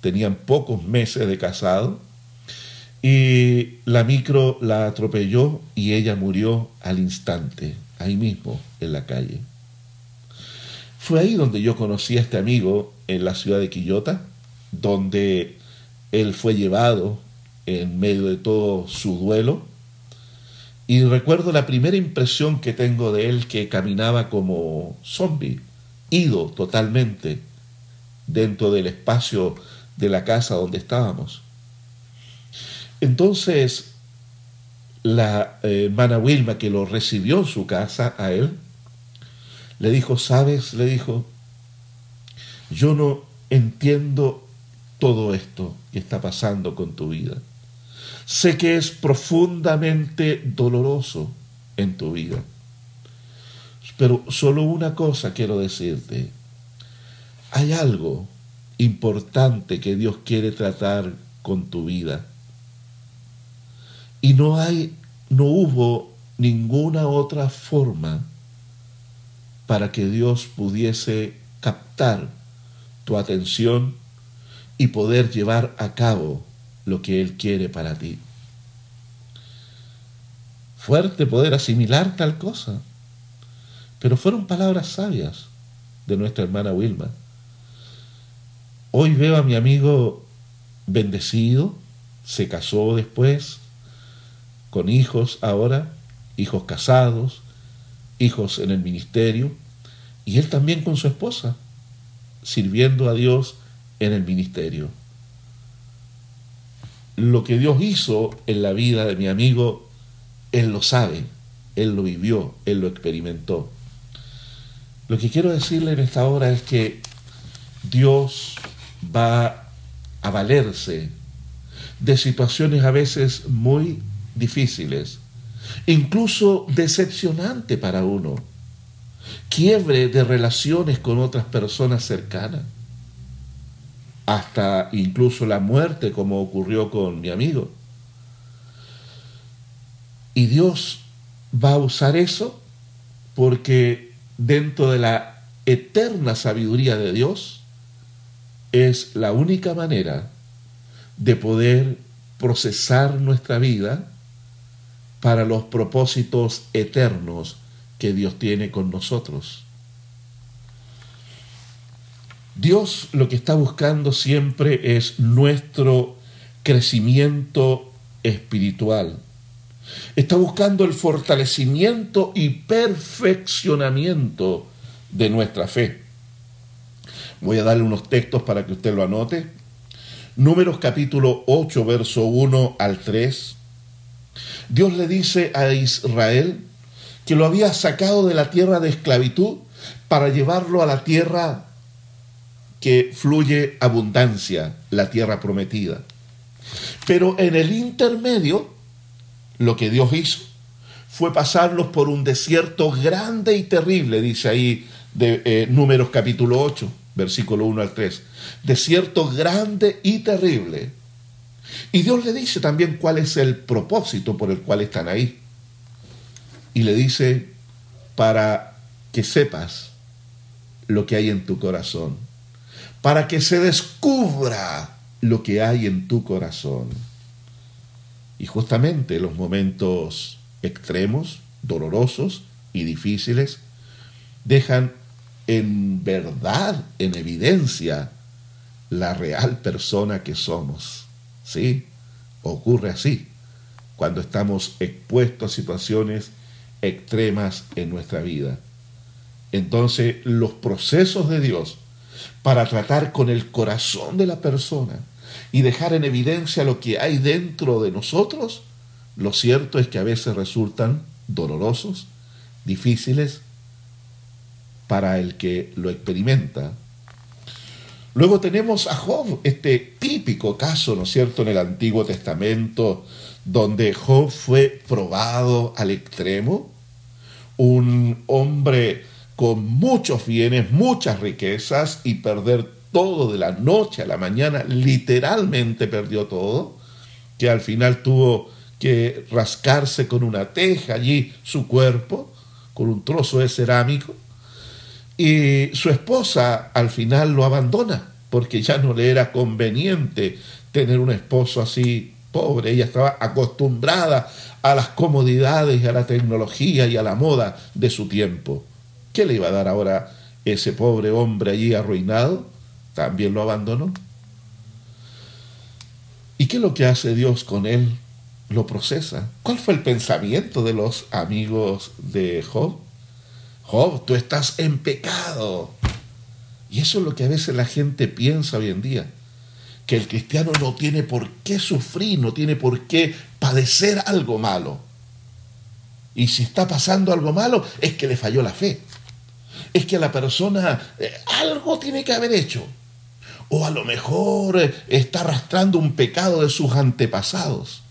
Tenían pocos meses de casado y la micro la atropelló y ella murió al instante, ahí mismo, en la calle. Fue ahí donde yo conocí a este amigo en la ciudad de Quillota, donde él fue llevado en medio de todo su duelo. Y recuerdo la primera impresión que tengo de él que caminaba como zombie, ido totalmente dentro del espacio de la casa donde estábamos. Entonces, la eh, hermana Wilma, que lo recibió en su casa a él, le dijo, sabes, le dijo, yo no entiendo todo esto que está pasando con tu vida. Sé que es profundamente doloroso en tu vida. Pero solo una cosa quiero decirte. Hay algo importante que Dios quiere tratar con tu vida. Y no hay, no hubo ninguna otra forma para que Dios pudiese captar tu atención y poder llevar a cabo lo que Él quiere para ti. Fuerte poder asimilar tal cosa, pero fueron palabras sabias de nuestra hermana Wilma. Hoy veo a mi amigo bendecido, se casó después, con hijos ahora, hijos casados, hijos en el ministerio, y él también con su esposa, sirviendo a Dios en el ministerio. Lo que Dios hizo en la vida de mi amigo, él lo sabe, él lo vivió, él lo experimentó. Lo que quiero decirle en esta hora es que Dios va a valerse de situaciones a veces muy difíciles, incluso decepcionante para uno, quiebre de relaciones con otras personas cercanas, hasta incluso la muerte como ocurrió con mi amigo. Y Dios va a usar eso porque dentro de la eterna sabiduría de Dios es la única manera de poder procesar nuestra vida para los propósitos eternos que Dios tiene con nosotros. Dios lo que está buscando siempre es nuestro crecimiento espiritual. Está buscando el fortalecimiento y perfeccionamiento de nuestra fe. Voy a darle unos textos para que usted lo anote. Números capítulo 8, verso 1 al 3. Dios le dice a Israel que lo había sacado de la tierra de esclavitud para llevarlo a la tierra que fluye abundancia, la tierra prometida. Pero en el intermedio, lo que Dios hizo fue pasarlos por un desierto grande y terrible, dice ahí de eh, Números capítulo 8, versículo 1 al 3. Desierto grande y terrible. Y Dios le dice también cuál es el propósito por el cual están ahí. Y le dice, para que sepas lo que hay en tu corazón, para que se descubra lo que hay en tu corazón. Y justamente los momentos extremos, dolorosos y difíciles, dejan en verdad, en evidencia, la real persona que somos. ¿Sí? Ocurre así, cuando estamos expuestos a situaciones extremas en nuestra vida. Entonces, los procesos de Dios para tratar con el corazón de la persona y dejar en evidencia lo que hay dentro de nosotros, lo cierto es que a veces resultan dolorosos, difíciles para el que lo experimenta. Luego tenemos a Job, este típico caso, ¿no es cierto?, en el Antiguo Testamento, donde Job fue probado al extremo, un hombre con muchos bienes, muchas riquezas y perder todo de la noche a la mañana, literalmente perdió todo, que al final tuvo que rascarse con una teja allí su cuerpo, con un trozo de cerámico, y su esposa al final lo abandona, porque ya no le era conveniente tener un esposo así pobre, ella estaba acostumbrada a las comodidades, a la tecnología y a la moda de su tiempo. ¿Qué le iba a dar ahora ese pobre hombre allí arruinado? También lo abandonó. ¿Y qué es lo que hace Dios con él? lo procesa. ¿Cuál fue el pensamiento de los amigos de Job? Job, tú estás en pecado. Y eso es lo que a veces la gente piensa hoy en día, que el cristiano no tiene por qué sufrir, no tiene por qué padecer algo malo. Y si está pasando algo malo, es que le falló la fe. Es que la persona eh, algo tiene que haber hecho. O a lo mejor eh, está arrastrando un pecado de sus antepasados.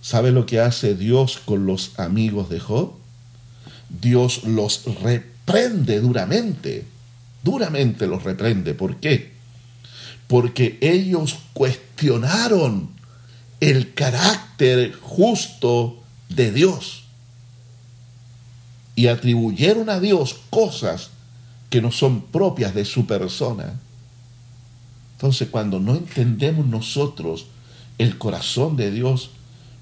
¿Sabe lo que hace Dios con los amigos de Job? Dios los reprende duramente, duramente los reprende. ¿Por qué? Porque ellos cuestionaron el carácter justo de Dios y atribuyeron a Dios cosas que no son propias de su persona. Entonces, cuando no entendemos nosotros el corazón de Dios,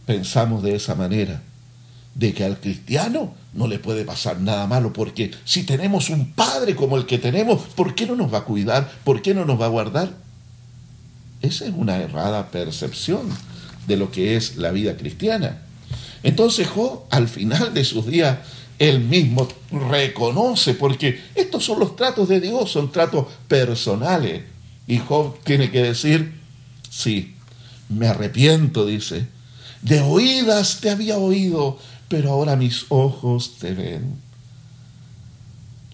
pensamos de esa manera, de que al cristiano no le puede pasar nada malo, porque si tenemos un padre como el que tenemos, ¿por qué no nos va a cuidar? ¿Por qué no nos va a guardar? Esa es una errada percepción de lo que es la vida cristiana. Entonces Job, al final de sus días, él mismo reconoce, porque estos son los tratos de Dios, son tratos personales. Y Job tiene que decir, sí, me arrepiento, dice, de oídas te había oído, pero ahora mis ojos te ven.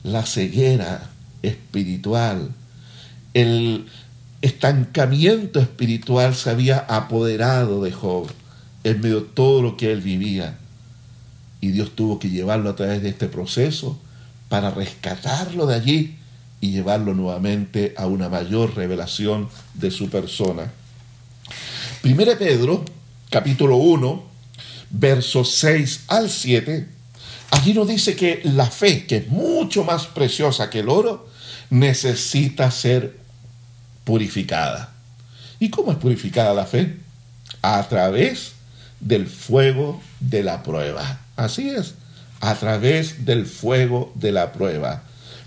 La ceguera espiritual, el estancamiento espiritual se había apoderado de Job en medio de todo lo que él vivía. Y Dios tuvo que llevarlo a través de este proceso para rescatarlo de allí y llevarlo nuevamente a una mayor revelación de su persona. Primero Pedro capítulo 1, versos 6 al 7, allí nos dice que la fe, que es mucho más preciosa que el oro, necesita ser purificada. ¿Y cómo es purificada la fe? A través del fuego de la prueba. Así es, a través del fuego de la prueba.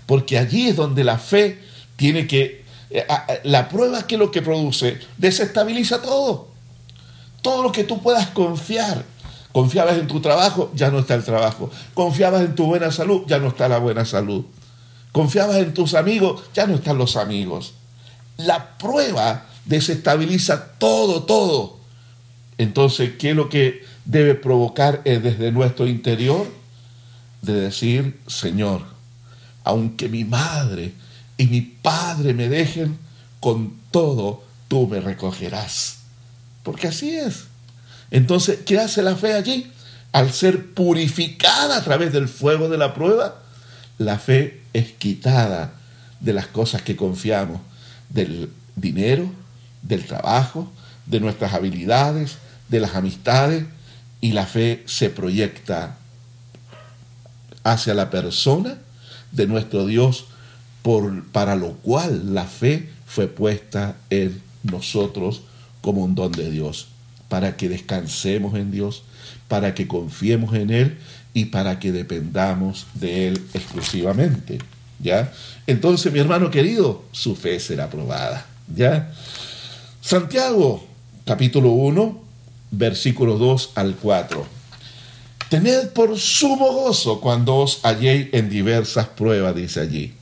Porque allí es donde la fe tiene que... Eh, la prueba que es lo que produce desestabiliza todo. Todo lo que tú puedas confiar. Confiabas en tu trabajo, ya no está el trabajo. Confiabas en tu buena salud, ya no está la buena salud. Confiabas en tus amigos, ya no están los amigos. La prueba desestabiliza todo, todo. Entonces, ¿qué es lo que debe provocar desde nuestro interior? De decir, Señor, aunque mi madre y mi padre me dejen, con todo tú me recogerás. Porque así es. Entonces, ¿qué hace la fe allí? Al ser purificada a través del fuego de la prueba, la fe es quitada de las cosas que confiamos, del dinero, del trabajo, de nuestras habilidades, de las amistades, y la fe se proyecta hacia la persona de nuestro Dios, por, para lo cual la fe fue puesta en nosotros como un don de Dios, para que descansemos en Dios, para que confiemos en Él y para que dependamos de Él exclusivamente. ¿Ya? Entonces, mi hermano querido, su fe será probada. ¿Ya? Santiago, capítulo 1, versículo 2 al 4. Tened por sumo gozo cuando os halléis en diversas pruebas, dice allí.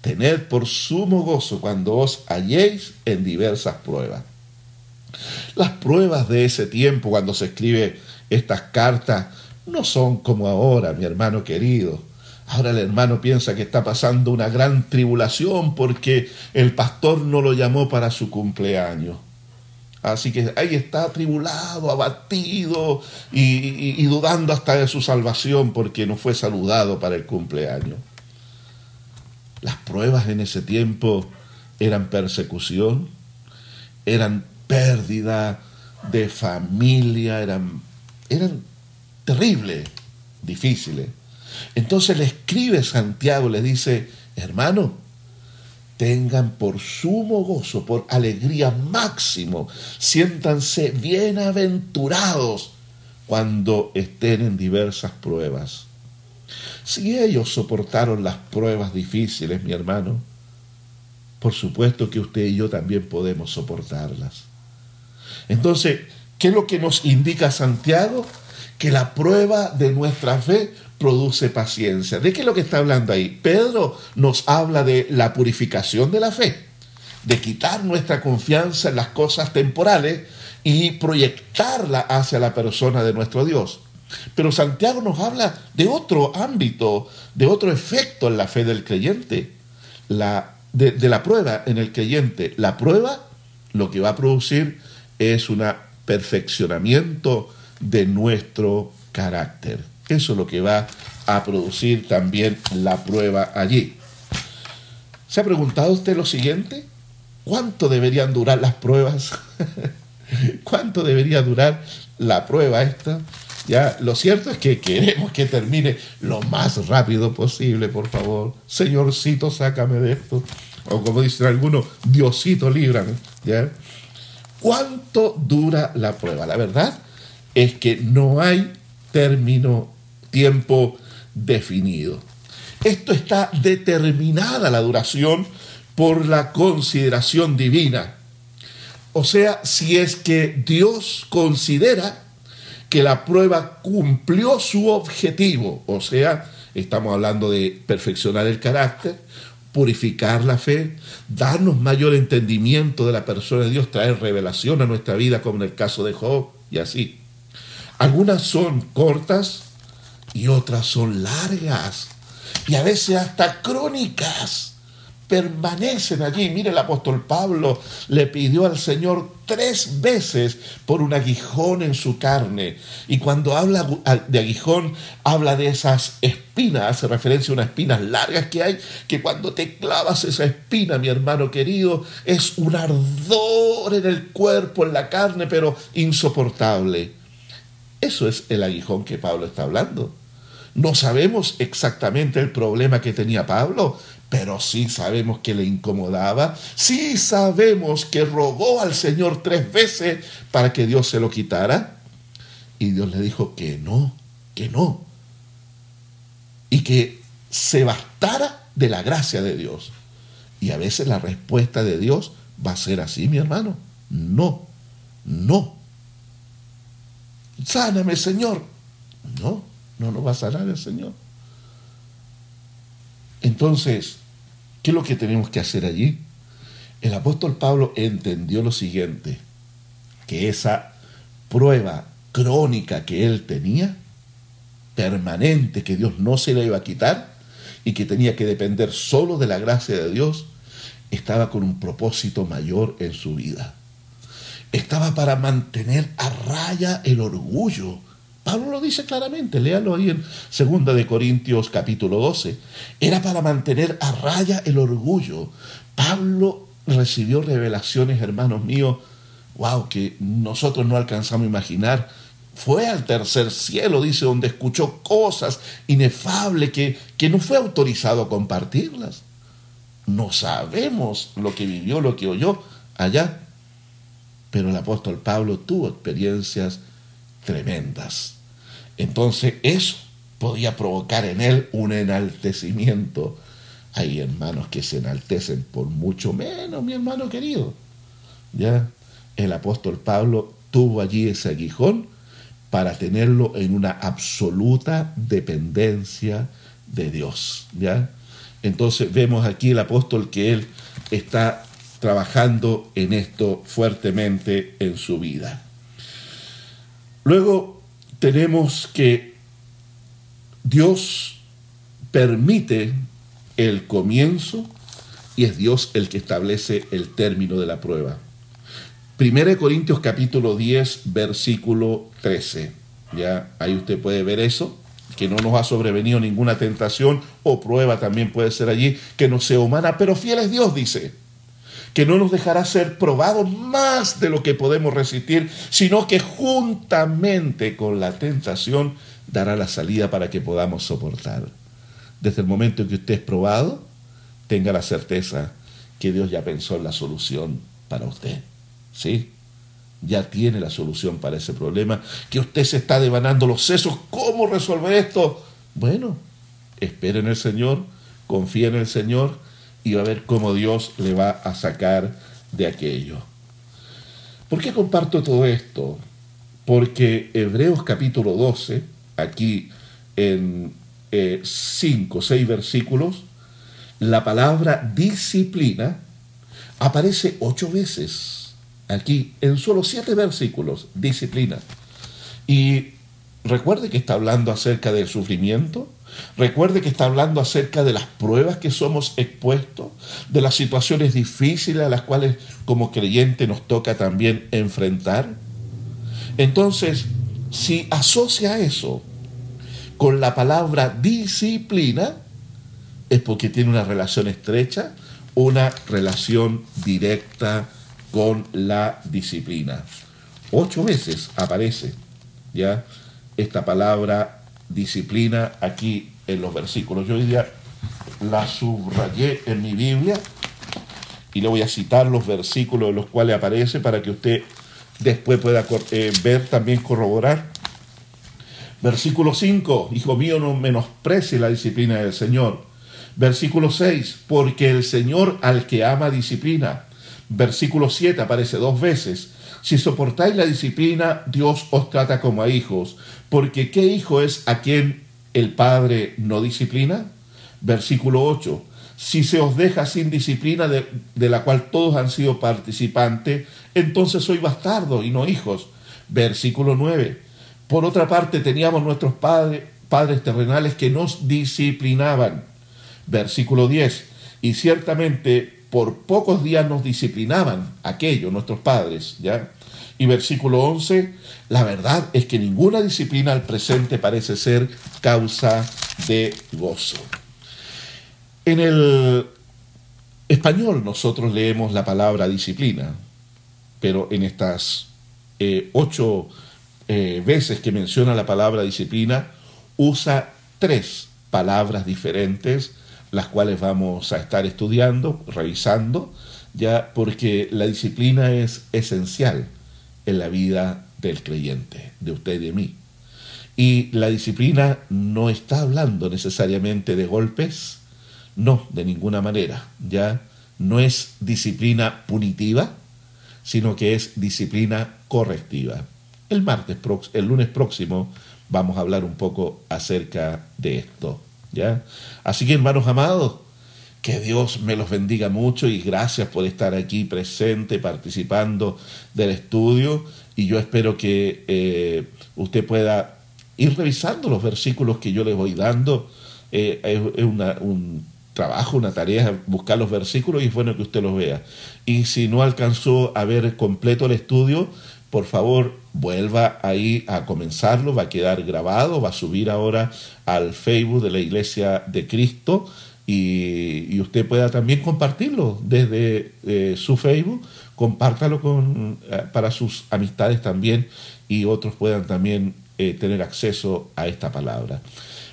Tened por sumo gozo cuando os halléis en diversas pruebas. Las pruebas de ese tiempo, cuando se escribe estas cartas, no son como ahora, mi hermano querido. Ahora el hermano piensa que está pasando una gran tribulación porque el pastor no lo llamó para su cumpleaños. Así que ahí está atribulado, abatido y, dudando hasta de su salvación porque no fue saludado para el cumpleaños. Las pruebas en ese tiempo eran persecución, eran pérdida de familia, eran, eran terribles, difíciles. Entonces le escribe Santiago, le dice, hermano, tengan por sumo gozo, por alegría máximo, siéntanse bienaventurados cuando estén en diversas pruebas. Si ellos soportaron las pruebas difíciles, mi hermano, por supuesto que usted y yo también podemos soportarlas. Entonces, ¿qué es lo que nos indica Santiago? Que la prueba de nuestra fe produce paciencia. ¿De qué es lo que está hablando ahí? Pedro nos habla de la purificación de la fe, de quitar nuestra confianza en las cosas temporales y proyectarla hacia la persona de nuestro Dios. Pero Santiago nos habla de otro ámbito, de otro efecto en la fe del creyente, de, de la prueba en el creyente. La prueba lo que va a producir es un perfeccionamiento de nuestro carácter. Eso es lo que va a producir también la prueba allí. ¿Se ha preguntado usted lo siguiente? ¿Cuánto deberían durar las pruebas? ¿Cuánto debería durar la prueba esta? Ya, lo cierto es que queremos que termine lo más rápido posible, por favor. Señorcito, sácame de esto. O como dicen algunos, Diosito, líbrame. ¿Ya? ¿Cuánto dura la prueba? La verdad es que no hay término tiempo definido. Esto está determinada la duración por la consideración divina. O sea, si es que Dios considera que la prueba cumplió su objetivo, o sea, estamos hablando de perfeccionar el carácter, purificar la fe, darnos mayor entendimiento de la persona de Dios, traer revelación a nuestra vida, como en el caso de Job, y así. Algunas son cortas, y otras son largas y a veces hasta crónicas. Permanecen allí. Mire, el apóstol Pablo le pidió al Señor tres veces por un aguijón en su carne. Y cuando habla de aguijón, habla de esas espinas, hace referencia a unas espinas largas que hay, que cuando te clavas esa espina, mi hermano querido, es un ardor en el cuerpo, en la carne, pero insoportable. Eso es el aguijón que Pablo está hablando. No sabemos exactamente el problema que tenía Pablo, pero sí sabemos que le incomodaba, sí sabemos que rogó al Señor tres veces para que Dios se lo quitara. Y Dios le dijo que no, que no. Y que se bastara de la gracia de Dios. Y a veces la respuesta de Dios va a ser así, mi hermano. No, no. Sáname, Señor. No, no nos va a sanar el Señor. Entonces, ¿qué es lo que tenemos que hacer allí? El apóstol Pablo entendió lo siguiente. que esa prueba crónica que él tenía, permanente, que Dios no se la iba a quitar y que tenía que depender solo de la gracia de Dios, estaba con un propósito mayor en su vida. Estaba para mantener a raya el orgullo. Pablo lo dice claramente, léalo ahí en 2 de Corintios capítulo 12. Era para mantener a raya el orgullo. Pablo recibió revelaciones, hermanos míos, wow, que nosotros no alcanzamos a imaginar. Fue al tercer cielo, dice, donde escuchó cosas inefables que, que no fue autorizado a compartirlas. No sabemos lo que vivió, lo que oyó allá. Pero el apóstol Pablo tuvo experiencias tremendas. Entonces eso podía provocar en él un enaltecimiento. Hay hermanos que se enaltecen por mucho menos, mi hermano querido. ¿Ya? El apóstol Pablo tuvo allí ese aguijón para tenerlo en una absoluta dependencia de Dios. ¿Ya? Entonces vemos aquí el apóstol que él está trabajando en esto fuertemente en su vida. Luego tenemos que Dios permite el comienzo y es Dios el que establece el término de la prueba. Primera de Corintios capítulo 10, versículo 13. Ya ahí usted puede ver eso que no nos ha sobrevenido ninguna tentación o prueba también puede ser allí, que no sea humana, pero fiel es Dios, dice, que no nos dejará ser probados más de lo que podemos resistir, sino que juntamente con la tentación dará la salida para que podamos soportar. Desde el momento en que usted es probado, tenga la certeza que Dios ya pensó en la solución para usted. ¿Sí? ya tiene la solución para ese problema, que usted se está devanando los sesos, ¿cómo resolver esto? Bueno, espere en el Señor, confía en el Señor y va a ver cómo Dios le va a sacar de aquello. ¿Por qué comparto todo esto? Porque Hebreos capítulo 12, aquí en 5 o 6 versículos, la palabra disciplina aparece ocho veces aquí en solo siete versículos, disciplina. Y recuerde que está hablando acerca del sufrimiento, recuerde que está hablando acerca de las pruebas que somos expuestos, de las situaciones difíciles a las cuales como creyente nos toca también enfrentar. Entonces, si asocia eso con la palabra disciplina, es porque tiene una relación estrecha, una relación directa con la disciplina. Ocho veces aparece ya esta palabra disciplina aquí en los versículos. Yo hoy día la subrayé en mi Biblia y le voy a citar los versículos en los cuales aparece para que usted después pueda eh, ver también corroborar. Versículo 5, Hijo mío, no menosprecie la disciplina del Señor. Versículo 6, porque el Señor al que ama disciplina Versículo 7 aparece dos veces. Si soportáis la disciplina, Dios os trata como a hijos, porque ¿qué hijo es a quien el Padre no disciplina? Versículo 8. Si se os deja sin disciplina de, la cual todos han sido participantes, entonces sois bastardos y no hijos. Versículo 9. Por otra parte, teníamos nuestros padres, padres terrenales que nos disciplinaban. Versículo 10. Y ciertamente por pocos días nos disciplinaban aquellos, nuestros padres, ¿ya? Y versículo 11, la verdad es que ninguna disciplina al presente parece ser causa de gozo. En el español nosotros leemos la palabra disciplina, pero en estas eh, ocho eh, veces que menciona la palabra disciplina, usa tres palabras diferentes las cuales vamos a estar estudiando, revisando, ya porque la disciplina es esencial en la vida del creyente, de usted y de mí. Y la disciplina no está hablando necesariamente de golpes, no, de ninguna manera, ya no es disciplina punitiva, sino que es disciplina correctiva. El martes, el lunes próximo, vamos a hablar un poco acerca de esto. ¿ya? Así que, hermanos amados, Que Dios me los bendiga mucho y gracias por estar aquí presente, participando del estudio. Y yo espero que eh, usted pueda ir revisando los versículos que yo les voy dando. Eh, es un trabajo, una tarea, buscar los versículos y es bueno que usted los vea. Y si no alcanzó a ver completo el estudio, por favor vuelva ahí a comenzarlo, va a quedar grabado, va a subir ahora al Facebook de la Iglesia de Cristo y, usted pueda también compartirlo desde eh, su Facebook, compártalo con, eh, para sus amistades también y otros puedan también eh, tener acceso a esta palabra.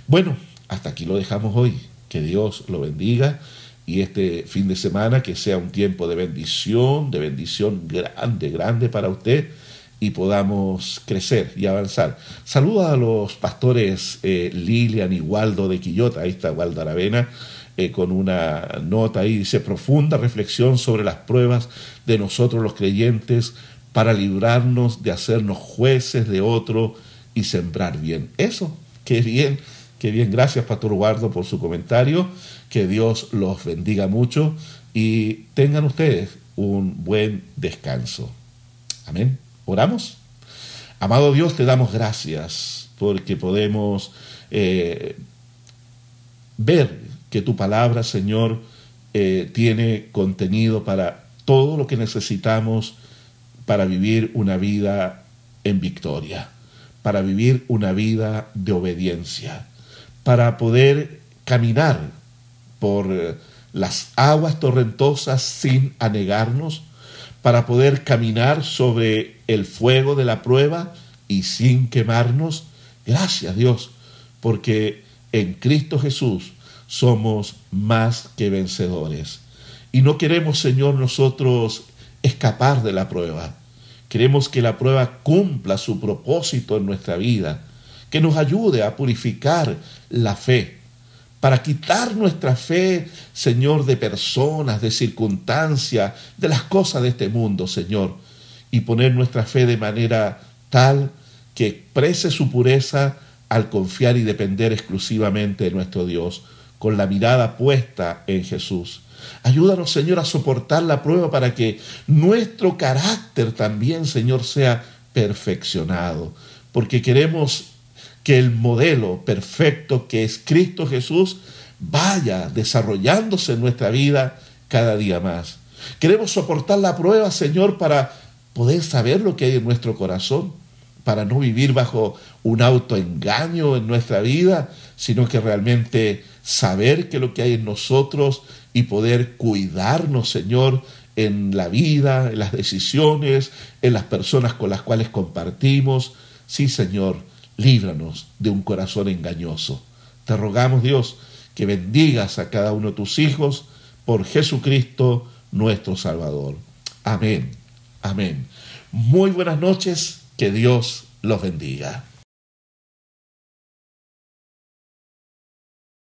Bueno, hasta aquí lo dejamos hoy. Que Dios lo bendiga y este fin de semana que sea un tiempo de bendición, de bendición grande, grande para usted y podamos crecer y avanzar. Saluda a los pastores eh, Lilian y Waldo de Quillota, ahí está Waldo Aravena, eh, con una nota ahí, dice, profunda reflexión sobre las pruebas de nosotros los creyentes para librarnos de hacernos jueces de otro y sembrar bien. Eso, qué bien Qué bien, gracias Pastor Guardo por su comentario. Que Dios los bendiga mucho y tengan ustedes un buen descanso. Amén. ¿Oramos? Amado Dios, te damos gracias porque podemos eh, ver que tu palabra, Señor, eh, tiene contenido para todo lo que necesitamos para vivir una vida en victoria, para vivir una vida de obediencia para poder caminar por eh, las aguas torrentosas sin anegarnos, para poder caminar sobre el fuego de la prueba y sin quemarnos. Gracias Dios, porque en Cristo Jesús somos más que vencedores. Y no queremos, Señor, nosotros escapar de la prueba. Queremos que la prueba cumpla su propósito en nuestra vida que nos ayude a purificar la fe, para quitar nuestra fe, Señor, de personas, de circunstancias, de las cosas de este mundo, Señor, y poner nuestra fe de manera tal que exprese su pureza al confiar y depender exclusivamente de nuestro Dios, con la mirada puesta en Jesús. Ayúdanos, Señor, a soportar la prueba para que nuestro carácter también, Señor, sea perfeccionado, porque queremos que el modelo perfecto que es Cristo Jesús vaya desarrollándose en nuestra vida cada día más. Queremos soportar la prueba, Señor, para poder saber lo que hay en nuestro corazón, para no vivir bajo un autoengaño en nuestra vida, sino que realmente saber que lo que hay en nosotros y poder cuidarnos, Señor, en la vida, en las decisiones, en las personas con las cuales compartimos. Sí, Señor, líbranos de un corazón engañoso. Te rogamos, Dios, que bendigas a cada uno de tus hijos por Jesucristo nuestro Salvador. Amén. Amén. Muy buenas noches, que Dios los bendiga.